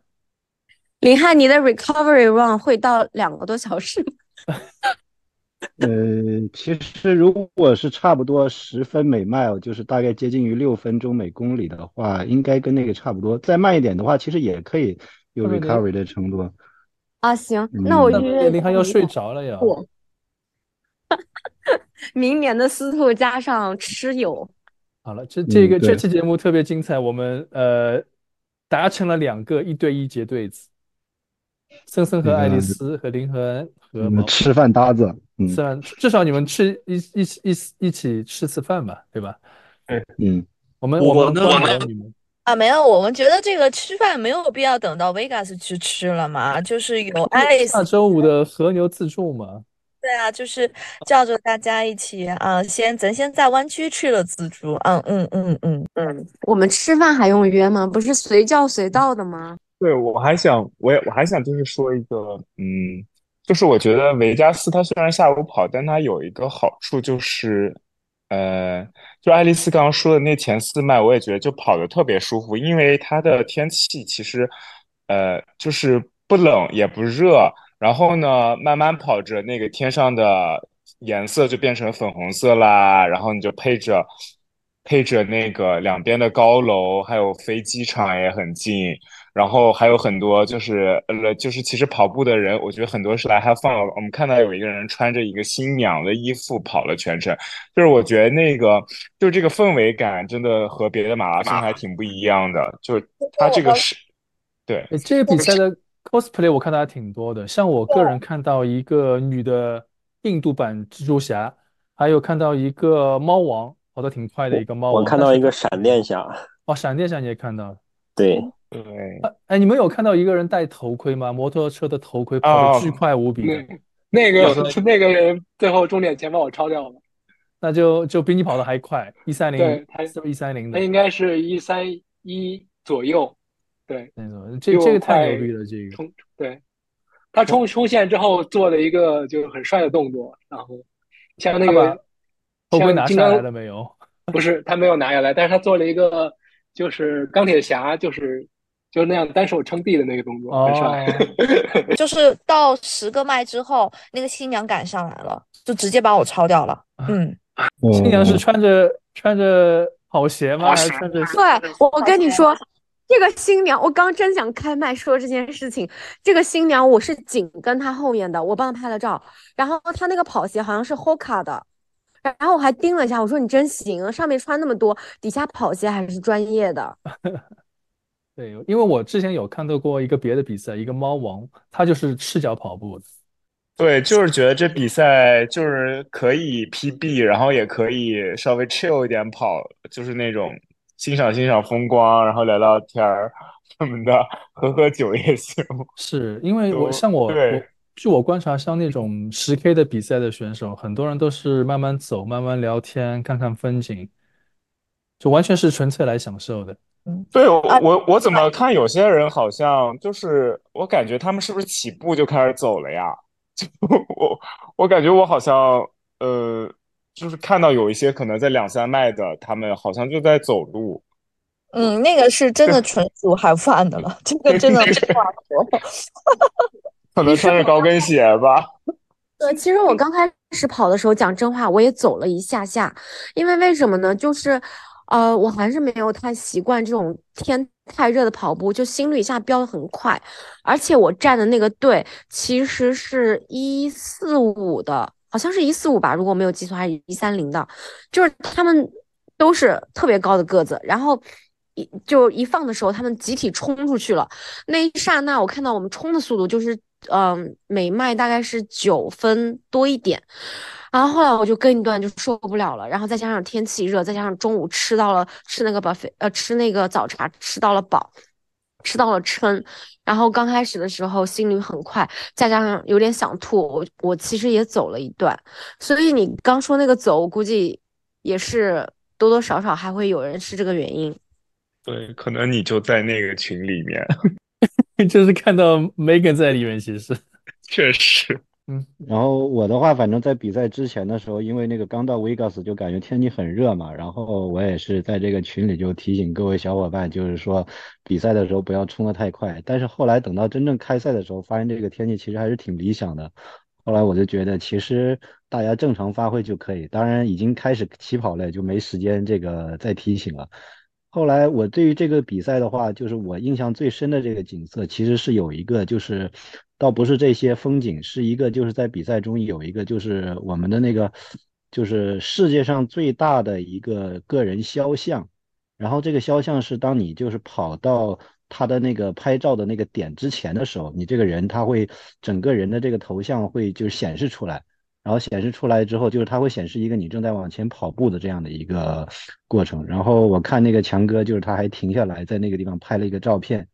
[laughs] 林汉，你的 recovery run 会到两个多小时吗？[laughs] 呃，其实如果是差不多十分每 mile，就是大概接近于六分钟每公里的话，应该跟那个差不多。再慢一点的话，其实也可以有 recovery 的程度。啊，行，那我嗯预约林汉要睡着了呀。我 [laughs] 明年的司徒加上吃友，好了，这这个这期节目特别精彩，我们呃达成了两个一对一结对子，森森和爱丽丝和林和和嗯毛吃饭搭子，嗯。吃饭，至少你们吃一一起一起一起吃次饭吧，对吧？嗯，我们我们呢帮了你们，啊，没有，我们觉得这个吃饭没有必要等到 Vegas 去吃了嘛，就是有爱丽丝下周五的和牛自助嘛。对啊，就是叫着大家一起啊，先咱先在湾区吃了自助，嗯嗯嗯嗯嗯，我们吃饭还用约吗？不是随叫随到的吗？对，我还想，我也我还想就是说一个，嗯，就是我觉得维加斯它虽然下午跑，但它有一个好处就是，呃，就爱丽丝刚刚说的那前四迈，我也觉得就跑得特别舒服，因为它的天气其实，呃，就是不冷也不热，然后呢，慢慢跑着那个天上的颜色就变成粉红色啦，然后你就配着配着那个两边的高楼，还有飞机场也很近。然后还有很多就是呃，就是其实跑步的人，我觉得很多是来 have fun。我们看到有一个人穿着一个新娘的衣服跑了全程，就是我觉得那个就这个氛围感真的和别的马拉松还挺不一样的。就是它这个是，对，这个比赛的 cosplay 我看的还挺多的，像我个人看到一个女的印度版蜘蛛侠，还有看到一个猫王，跑得挺快的一个猫王。我看但是到一个闪电侠，哦，闪电侠你也看到了。对，对，哎，你们有看到一个人戴头盔吗？摩托车的头盔跑得巨哦快无比的，那那有个那个人最后终点前把我超掉了，那就就比你跑得还快，一三零对，他是不是一三零的他应该是一三一左右，对，那种？这这个太牛逼了，这个。冲对，他冲冲线之后做了一个就是很帅的动作，然后像那个头盔拿下来了没有？不是他没有拿下来，但是他做了一个就是钢铁侠就是就是那样单手撑地的那个动作，很帅。哦 [laughs] 就是到十个麦之后，那个新娘赶上来了，就直接把我超掉了，嗯，[laughs] 新娘是哦穿着穿着跑鞋吗？还是穿着？对，我跟你说，这个新娘，我刚真想开麦说这件事情。这个新娘我是紧跟她后面的，我帮她拍了照。然后她那个跑鞋好像是 Hoka 的，然后我还盯了一下，我说你真行，上面穿那么多，底下跑鞋还是专业的。[laughs] 对，因为我之前有看到过一个别的比赛，一个猫王，他就是赤脚跑步的。对，就是觉得这比赛就是可以 PB，然后也可以稍微 chill 一点跑，就是那种欣赏欣赏风光，然后聊聊天儿什么的，喝喝酒也行。[laughs] 是因为我像我我对据我观察，像那种十 K 的比赛的选手，很多人都是慢慢走，慢慢聊天，看看风景，就完全是纯粹来享受的。对，我我怎么看有些人好像就是我感觉他们是不是起步就开始走了呀？[laughs] 就我我感觉我好像呃，就是看到有一些可能在两三迈的，他们好像就在走路。嗯，那个是真的 [laughs] 纯属 have fun 的了，这个真的不话说。[laughs] 可能穿着高跟鞋吧。呃，其实我刚开始跑的时候，讲真话，我也走了一下下，因为为什么呢？就是，呃，我还是没有太习惯这种天太热的跑步，就心率一下飙得很快，而且我站的那个队其实是一四五的，好像是一四五吧，如果没有记错，还是一三零的，就是他们都是特别高的个子，然后一就一放的时候，他们集体冲出去了，那一刹那，我看到我们冲的速度就是，嗯、每迈大概是九分多一点。然后后来我就跟一段就受不了了，然后再加上天气热，再加上中午吃到了吃那个 buffet，呃，吃那个早茶吃到了饱，吃到了撑，然后刚开始的时候心率很快，再加上有点想吐，我我其实也走了一段，所以你刚说那个走，我估计也是多多少少还会有人是这个原因。对，可能你就在那个群里面，[laughs] 就是看到 Megan 在里面，其实，[laughs] 确实。嗯然后我的话，反正在比赛之前的时候，因为那个刚到 Vegas 就感觉天气很热嘛，然后我也是在这个群里就提醒各位小伙伴，就是说比赛的时候不要冲得太快。但是后来等到真正开赛的时候，发现这个天气其实还是挺理想的。后来我就觉得，其实大家正常发挥就可以。当然已经开始起跑了，就没时间这个再提醒了。后来我对于这个比赛的话，就是我印象最深的这个景色，其实是有一个，就是倒不是这些风景，是一个就是在比赛中有一个就是我们的那个就是世界上最大的一个个人肖像，然后这个肖像是当你就是跑到他的那个拍照的那个点之前的时候，你这个人他会整个人的这个头像会就是显示出来。然后显示出来之后，就是它会显示一个你正在往前跑步的这样的一个过程。然后我看那个强哥，就是他还停下来在那个地方拍了一个照片。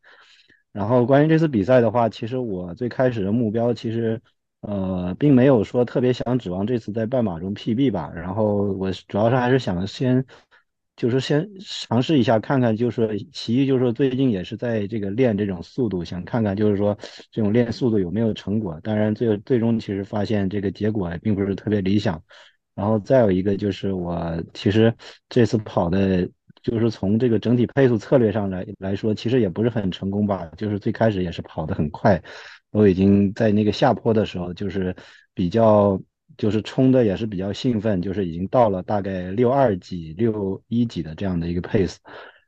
然后关于这次比赛的话，其实我最开始的目标其实呃并没有说特别想指望这次在半马中 PB 吧。然后我主要是还是想先就是先尝试一下看看，就是其一就是说最近也是在这个练这种速度，想看看就是说这种练速度有没有成果。当然最最终其实发现这个结果并不是特别理想。然后再有一个就是我其实这次跑的，就是从这个整体配速策略上来来说，其实也不是很成功吧。就是最开始也是跑得很快，我已经在那个下坡的时候，就是比较就是冲的也是比较兴奋，就是已经到了大概六二几、六一几的这样的一个 pace。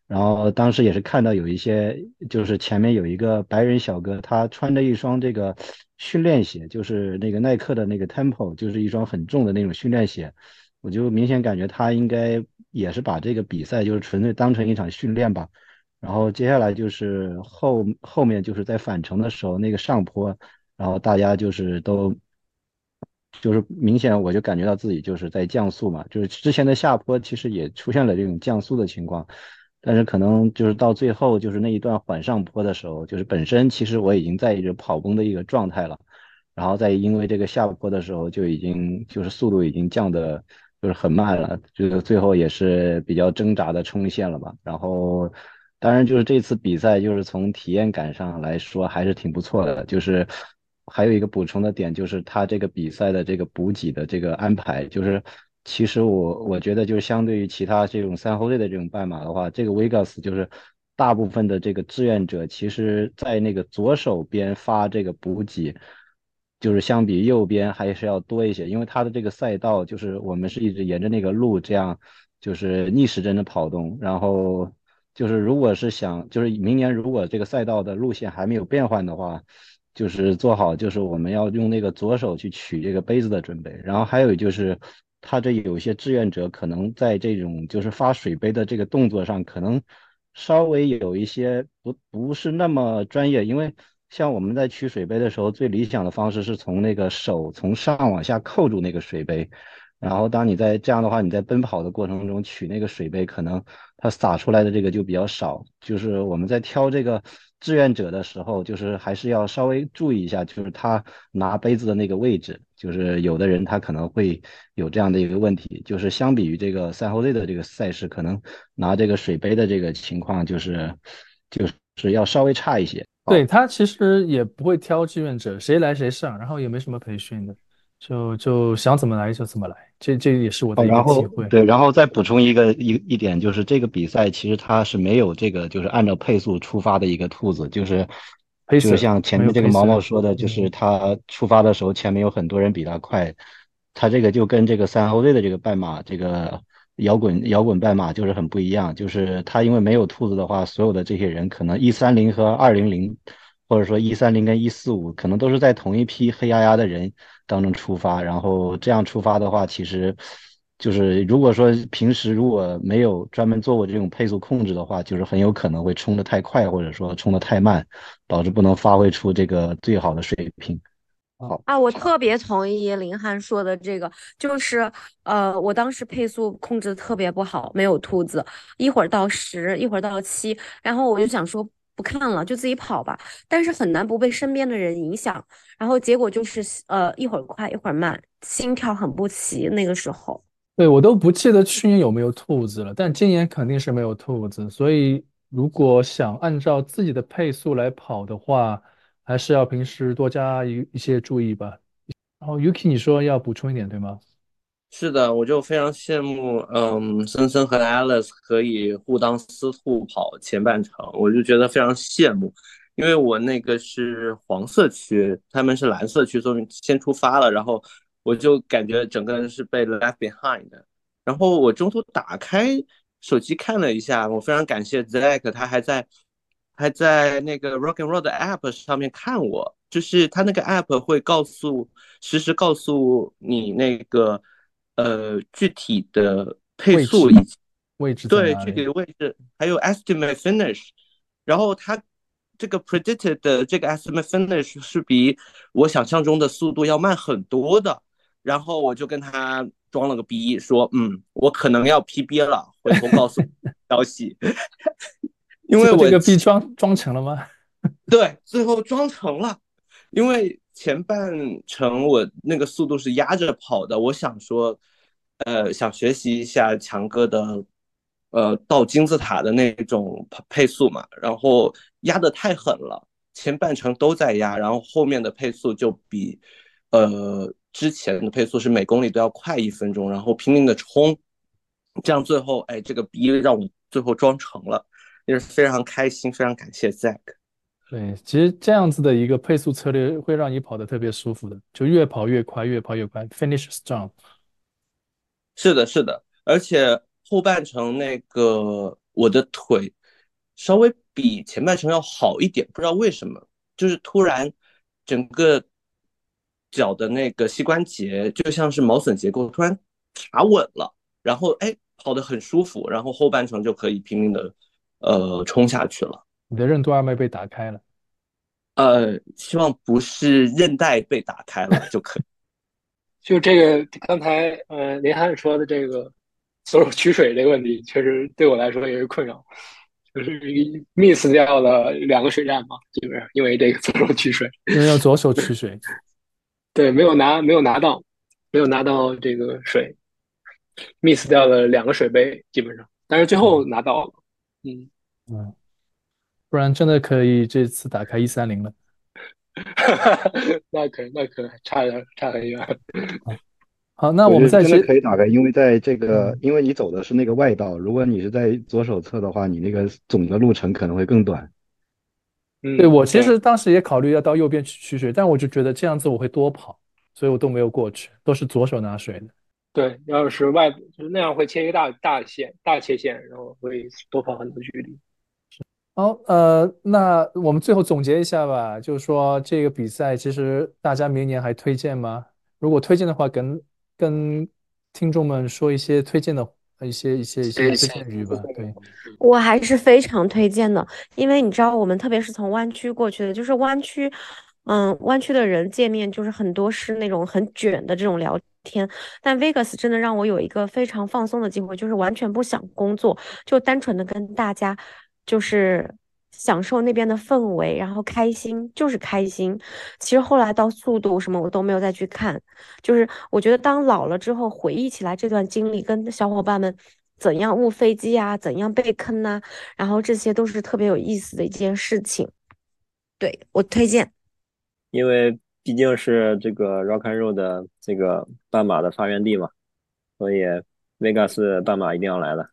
然后当时也是看到有一些，就是前面有一个白人小哥，他穿着一双这个训练鞋，就是那个耐克的那个 Tempo，就是一双很重的那种训练鞋。我就明显感觉他应该也是把这个比赛就是纯粹当成一场训练吧。然后接下来就是后后面就是在返程的时候那个上坡，然后大家就是都就是明显我就感觉到自己就是在降速嘛，就是之前的下坡其实也出现了这种降速的情况，但是可能就是到最后就是那一段缓上坡的时候，就是本身其实我已经在一个跑崩的一个状态了，然后再因为这个下坡的时候就已经就是速度已经降的就是很慢了，就是最后也是比较挣扎的冲线了吧，然后。当然，就是这次比赛，就是从体验感上来说，还是挺不错的。就是还有一个补充的点，就是他这个比赛的这个补给的这个安排，就是其实我我觉得，就是相对于其他这种三后队的这种半马的话，这个 Vegas 就是大部分的这个志愿者，其实在那个左手边发这个补给，就是相比右边还是要多一些，因为它的这个赛道就是我们是一直沿着那个路这样，就是逆时针的跑动，然后。就是如果是想，就是明年如果这个赛道的路线还没有变换的话，就是做好就是我们要用那个左手去取这个杯子的准备。然后还有就是，他这有一些志愿者可能在这种就是发水杯的这个动作上，可能稍微有一些不不是那么专业，因为像我们在取水杯的时候，最理想的方式是从那个手从上往下扣住那个水杯，然后当你在这样的话，你在奔跑的过程中取那个水杯，可能它洒出来的这个就比较少。就是我们在挑这个志愿者的时候，就是还是要稍微注意一下，就是他拿杯子的那个位置，就是有的人他可能会有这样的一个问题，就是相比于这个赛后类的这个赛事，可能拿这个水杯的这个情况，就是就是要稍微差一些。对他其实也不会挑志愿者，谁来谁上，然后也没什么培训的，就就想怎么来就怎么来，这这也是我的一个体会。对，然后再补充一个一一点，就是这个比赛其实它是没有这个就是按照配速出发的一个兔子，就是就像前面这个毛毛说的，就是他出发的时候前面有很多人比他快，他这个就跟这个三后队的这个半马这个摇滚摇滚半马就是很不一样，就是他因为没有兔子的话，所有的这些人可能一三零和二零零。或者说一三零跟一四五可能都是在同一批黑压压的人当中出发，然后这样出发的话，其实就是如果说平时如果没有专门做过这种配速控制的话，就是很有可能会冲得太快，或者说冲得太慢，导致不能发挥出这个最好的水平。好，啊，我特别同意林涵说的这个，就是呃，我当时配速控制的特别不好，没有兔子，一会儿到十，一会儿到七，然后我就想说不看了，就自己跑吧，但是很难不被身边的人影响，然后结果就是呃一会儿快一会儿慢，心跳很不齐，那个时候。对，我都不记得去年有没有兔子了，但今年肯定是没有兔子，所以如果想按照自己的配速来跑的话，还是要平时多加一一些注意吧。然后 Yuki，你说要补充一点，对吗？是的，我就非常羡慕，嗯，森森和 Alice 可以互当司徒跑前半程，我就觉得非常羡慕，因为我那个是黄色区，他们是蓝色区，所以先出发了，然后我就感觉整个人是被 left behind。然后我中途打开手机看了一下，我非常感谢 Zack，他还在还在那个 Rock and Roll 的 app 上面看我，就是他那个 app 会告诉实时告诉你那个呃具体的配速以及位置对具体？的位置，还有 estimate finish，然后它这个 predicted 的这个 estimate finish 是比我想象中的速度要慢很多的。然后我就跟他装了个逼，说，嗯，我可能要 PB 了，回头告诉我消息。因为我这个币装装成了吗？[laughs] 对，最后装成了，因为前半程我那个速度是压着跑的，我想说，呃，想学习一下强哥的，呃，到金字塔的那种配速嘛，然后压的太狠了，前半程都在压，然后后面的配速就比，呃，之前的配速是每公里都要快一分钟，然后拼命的冲，这样最后，哎，这个逼让我最后装成了，也是非常开心，非常感谢 Zack。对，其实这样子的一个配速策略会让你跑得特别舒服的，就越跑越快，越跑越快，finish strong。是的，是的，而且后半程那个我的腿稍微比前半程要好一点，不知道为什么，就是突然整个脚的那个膝关节就像是毛笋结构突然卡稳了，然后哎跑得很舒服，然后后半程就可以拼命的呃冲下去了。你的任督二脉被打开了。呃，希望不是韧带被打开了就可以。[laughs] 就这个刚才呃林涵说的这个左手取水这个问题，确实对我来说也是困扰，就是 miss 掉了两个水站嘛，基本上因为这个左手取水，因为要左手取水。[laughs] 对，没有拿没有拿到，没有拿到这个水，miss 掉了两个水杯，基本上，但是最后拿到了，嗯，嗯，不然真的可以这次打开一三零了。[laughs] 那可那可差点差很远。[laughs] 好，那我们再真的接可以打开，因为在这个，因为你走的是那个外道，如果你是在左手侧的话，你那个总的路程可能会更短。嗯，对，我其实当时也考虑要到右边去取水，但我就觉得这样子我会多跑，所以我都没有过去，都是左手拿水的。对，要是外就是那样会切一个大大线大切线，然后会多跑很多距离。好，呃，那我们最后总结一下吧，就是说这个比赛其实大家明年还推荐吗？如果推荐的话，跟跟听众们说一些推荐的一些一些一些推荐语吧。对，我还是非常推荐的，因为你知道，我们特别是从湾区过去的，就是湾区，嗯，湾区的人见面就是很多是那种很卷的这种聊天，但 Vegas 真的让我有一个非常放松的机会，就是完全不想工作，就单纯的跟大家就是。享受那边的氛围，然后开心就是开心。其实后来到速度什么我都没有再去看，就是我觉得当老了之后回忆起来这段经历，跟小伙伴们怎样误飞机啊，怎样被坑呐，然后这些都是特别有意思的一件事情。对我推荐，因为毕竟是这个 Rock and Roll 的这个半马的发源地嘛，所以 Vegas 半马一定要来的。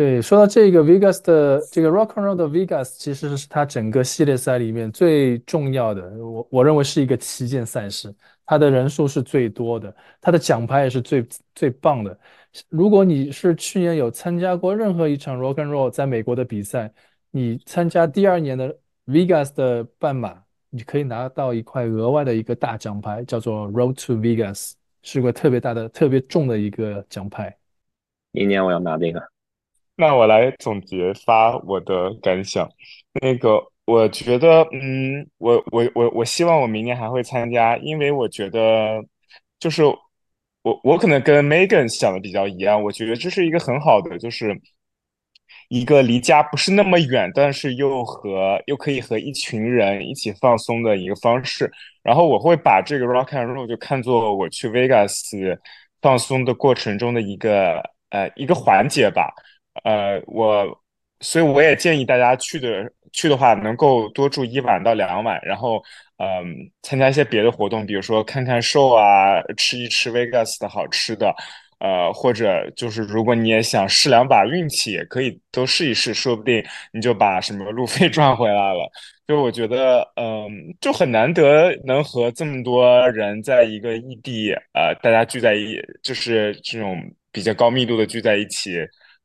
对，说到这个 Vegas 的这个 Rock and Roll 的 Vegas，其实是它整个系列赛里面最重要的，我我认为是一个旗舰赛事，它的人数是最多的，它的奖牌也是最最棒的。如果你是去年有参加过任何一场 Rock and Roll 在美国的比赛，你参加第二年的 Vegas 的半马，你可以拿到一块额外的一个大奖牌，叫做 Road to Vegas，是个特别大的、特别重的一个奖牌。明年我要拿这个。那我来总结发我的感想。那个，我觉得，嗯，我我我我希望我明年还会参加，因为我觉得，就是我我可能跟 Megan 想的比较一样，我觉得这是一个很好的，就是一个离家不是那么远，但是又和又可以和一群人一起放松的一个方式。然后我会把这个 Rock and Roll 就看作我去 Vegas 放松的过程中的一个呃一个环节吧。呃，我，所以我也建议大家去的去的话，能够多住一晚到两晚，然后，嗯，参加一些别的活动，比如说看看 show 啊，吃一吃 Vegas 的好吃的，呃，或者就是如果你也想试两把运气，也可以都试一试，说不定你就把什么路费 [laughs] 赚回来了。就我觉得，嗯，就很难得能和这么多人在一个异地，呃，大家聚在一，就是这种比较高密度的聚在一起。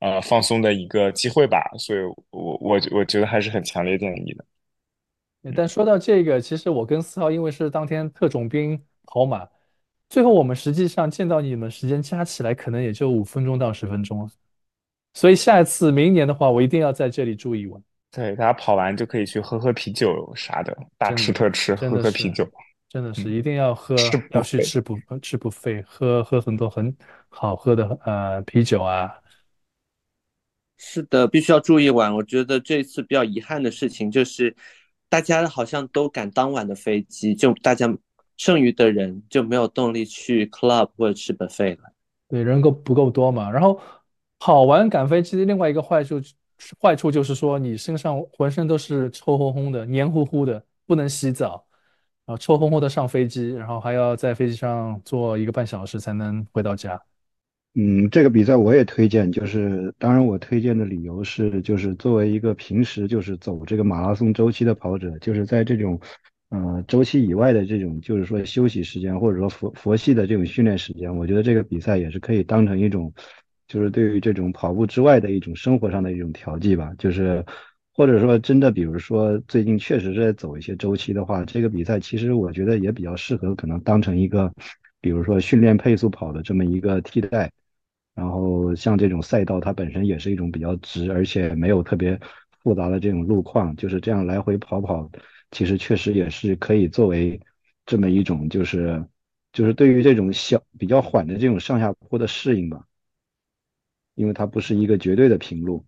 呃，放松的一个机会吧，所以我我我觉得还是很强烈建议的。但说到这个，其实我跟四号因为是当天特种兵跑马，最后我们实际上见到你们时间加起来可能也就五分钟到十分钟，所以下一次明年的话，我一定要在这里住一晚。对，大家跑完就可以去喝喝啤酒啥的，大吃特吃，喝喝啤酒，真的是一定要喝，要去吃不吃不费，喝喝很多很好喝的呃啤酒啊。是的，必须要住一晚。我觉得这次比较遗憾的事情就是，大家好像都赶当晚的飞机，就大家剩余的人就没有动力去 club 或者吃 buffet 了。对，人够不够多嘛？然后跑完赶飞机的另外一个坏处，坏处就是说你身上浑身都是臭烘烘的、黏糊糊的，不能洗澡，然后臭烘烘的上飞机，然后还要在飞机上坐一个半小时才能回到家。嗯，这个比赛我也推荐，就是当然我推荐的理由是，就是作为一个平时就是走这个马拉松周期的跑者，就是在这种，呃，周期以外的这种，就是说休息时间或者说佛佛系的这种训练时间，我觉得这个比赛也是可以当成一种，就是对于这种跑步之外的一种生活上的一种调剂吧。就是或者说真的，比如说最近确实是在走一些周期的话，这个比赛其实我觉得也比较适合，可能当成一个，比如说训练配速跑的这么一个替代。然后像这种赛道，它本身也是一种比较直，而且没有特别复杂的这种路况，就是这样来回跑跑，其实确实也是可以作为这么一种，就是就是对于这种小比较缓的这种上下坡的适应吧，因为它不是一个绝对的平路。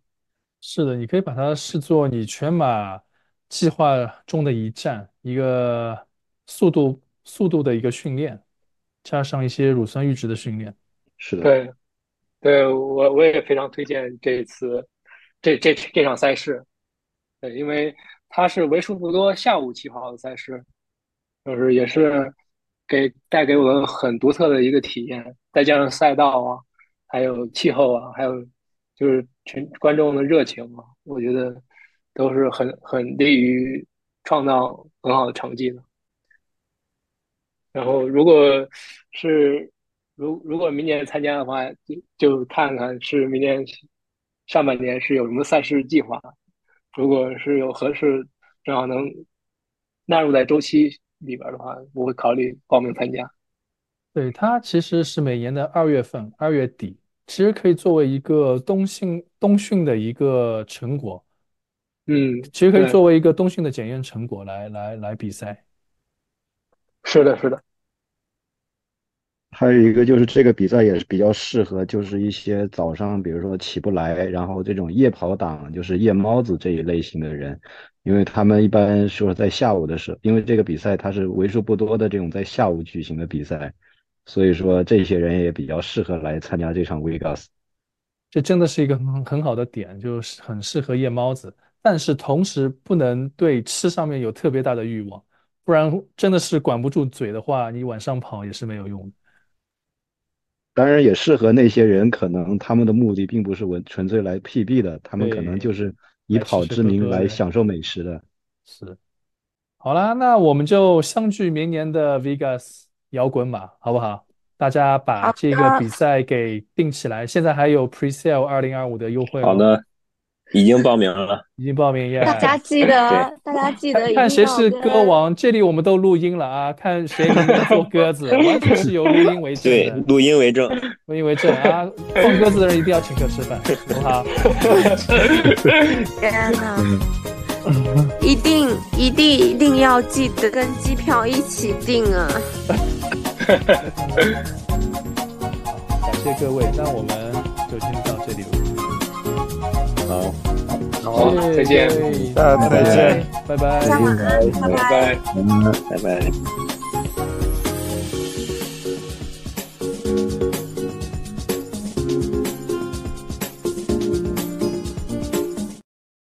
是的，你可以把它视作你全马计划中的一站，一个速度速度的一个训练，加上一些乳酸阈值的训练。是的。对。对我我也非常推荐这次这这这场赛事，对，因为它是为数不多下午起跑的赛事，就是也是给带给我们很独特的一个体验，再加上赛道啊，还有气候啊，还有就是群观众的热情啊，我觉得都是很很利于创造很好的成绩的。然后如果是。如如果明年参加的话，就就看看是明年上半年是有什么赛事计划。如果是有合适，正好能纳入在周期里边的话，我会考虑报名参加。对，它其实是每年的二月份，二月底其实可以作为一个冬训冬训的一个成果，嗯，其实可以作为一个冬训的检验成果来来来比赛。是的，是的，还有一个就是这个比赛也是比较适合，就是一些早上比如说起不来，然后这种夜跑党，就是夜猫子这一类型的人，因为他们一般说在下午的时候，因为这个比赛它是为数不多的这种在下午举行的比赛，所以说这些人也比较适合来参加这场 Vegas。这真的是一个很很好的点，就是很适合夜猫子，但是同时不能对吃上面有特别大的欲望，不然真的是管不住嘴的话，你晚上跑也是没有用的。当然也适合那些人，可能他们的目的并不是纯纯粹来 PB 的，他们可能就是以跑之名来享受美食的。是，好啦，那我们就相聚明年的 Vegas 摇滚马，好不好？大家把这个比赛给定起来，现在还有 Presale 二零二五的优惠哦，好的，已经报名了。已经报名耶。大家记得，大家记得看谁是歌王，这里我们都录音了啊，看谁明年做鸽子，完全是由录音为证对，，录音为证。录音为证啊，放鸽子的人一定要请客吃饭，好不好？[laughs] 天呐，一定一定一定要记得跟机票一起订啊！[laughs] 感谢各位，那我们就先到。好，好，再见。大家再见，拜拜。拜拜。拜拜。拜拜。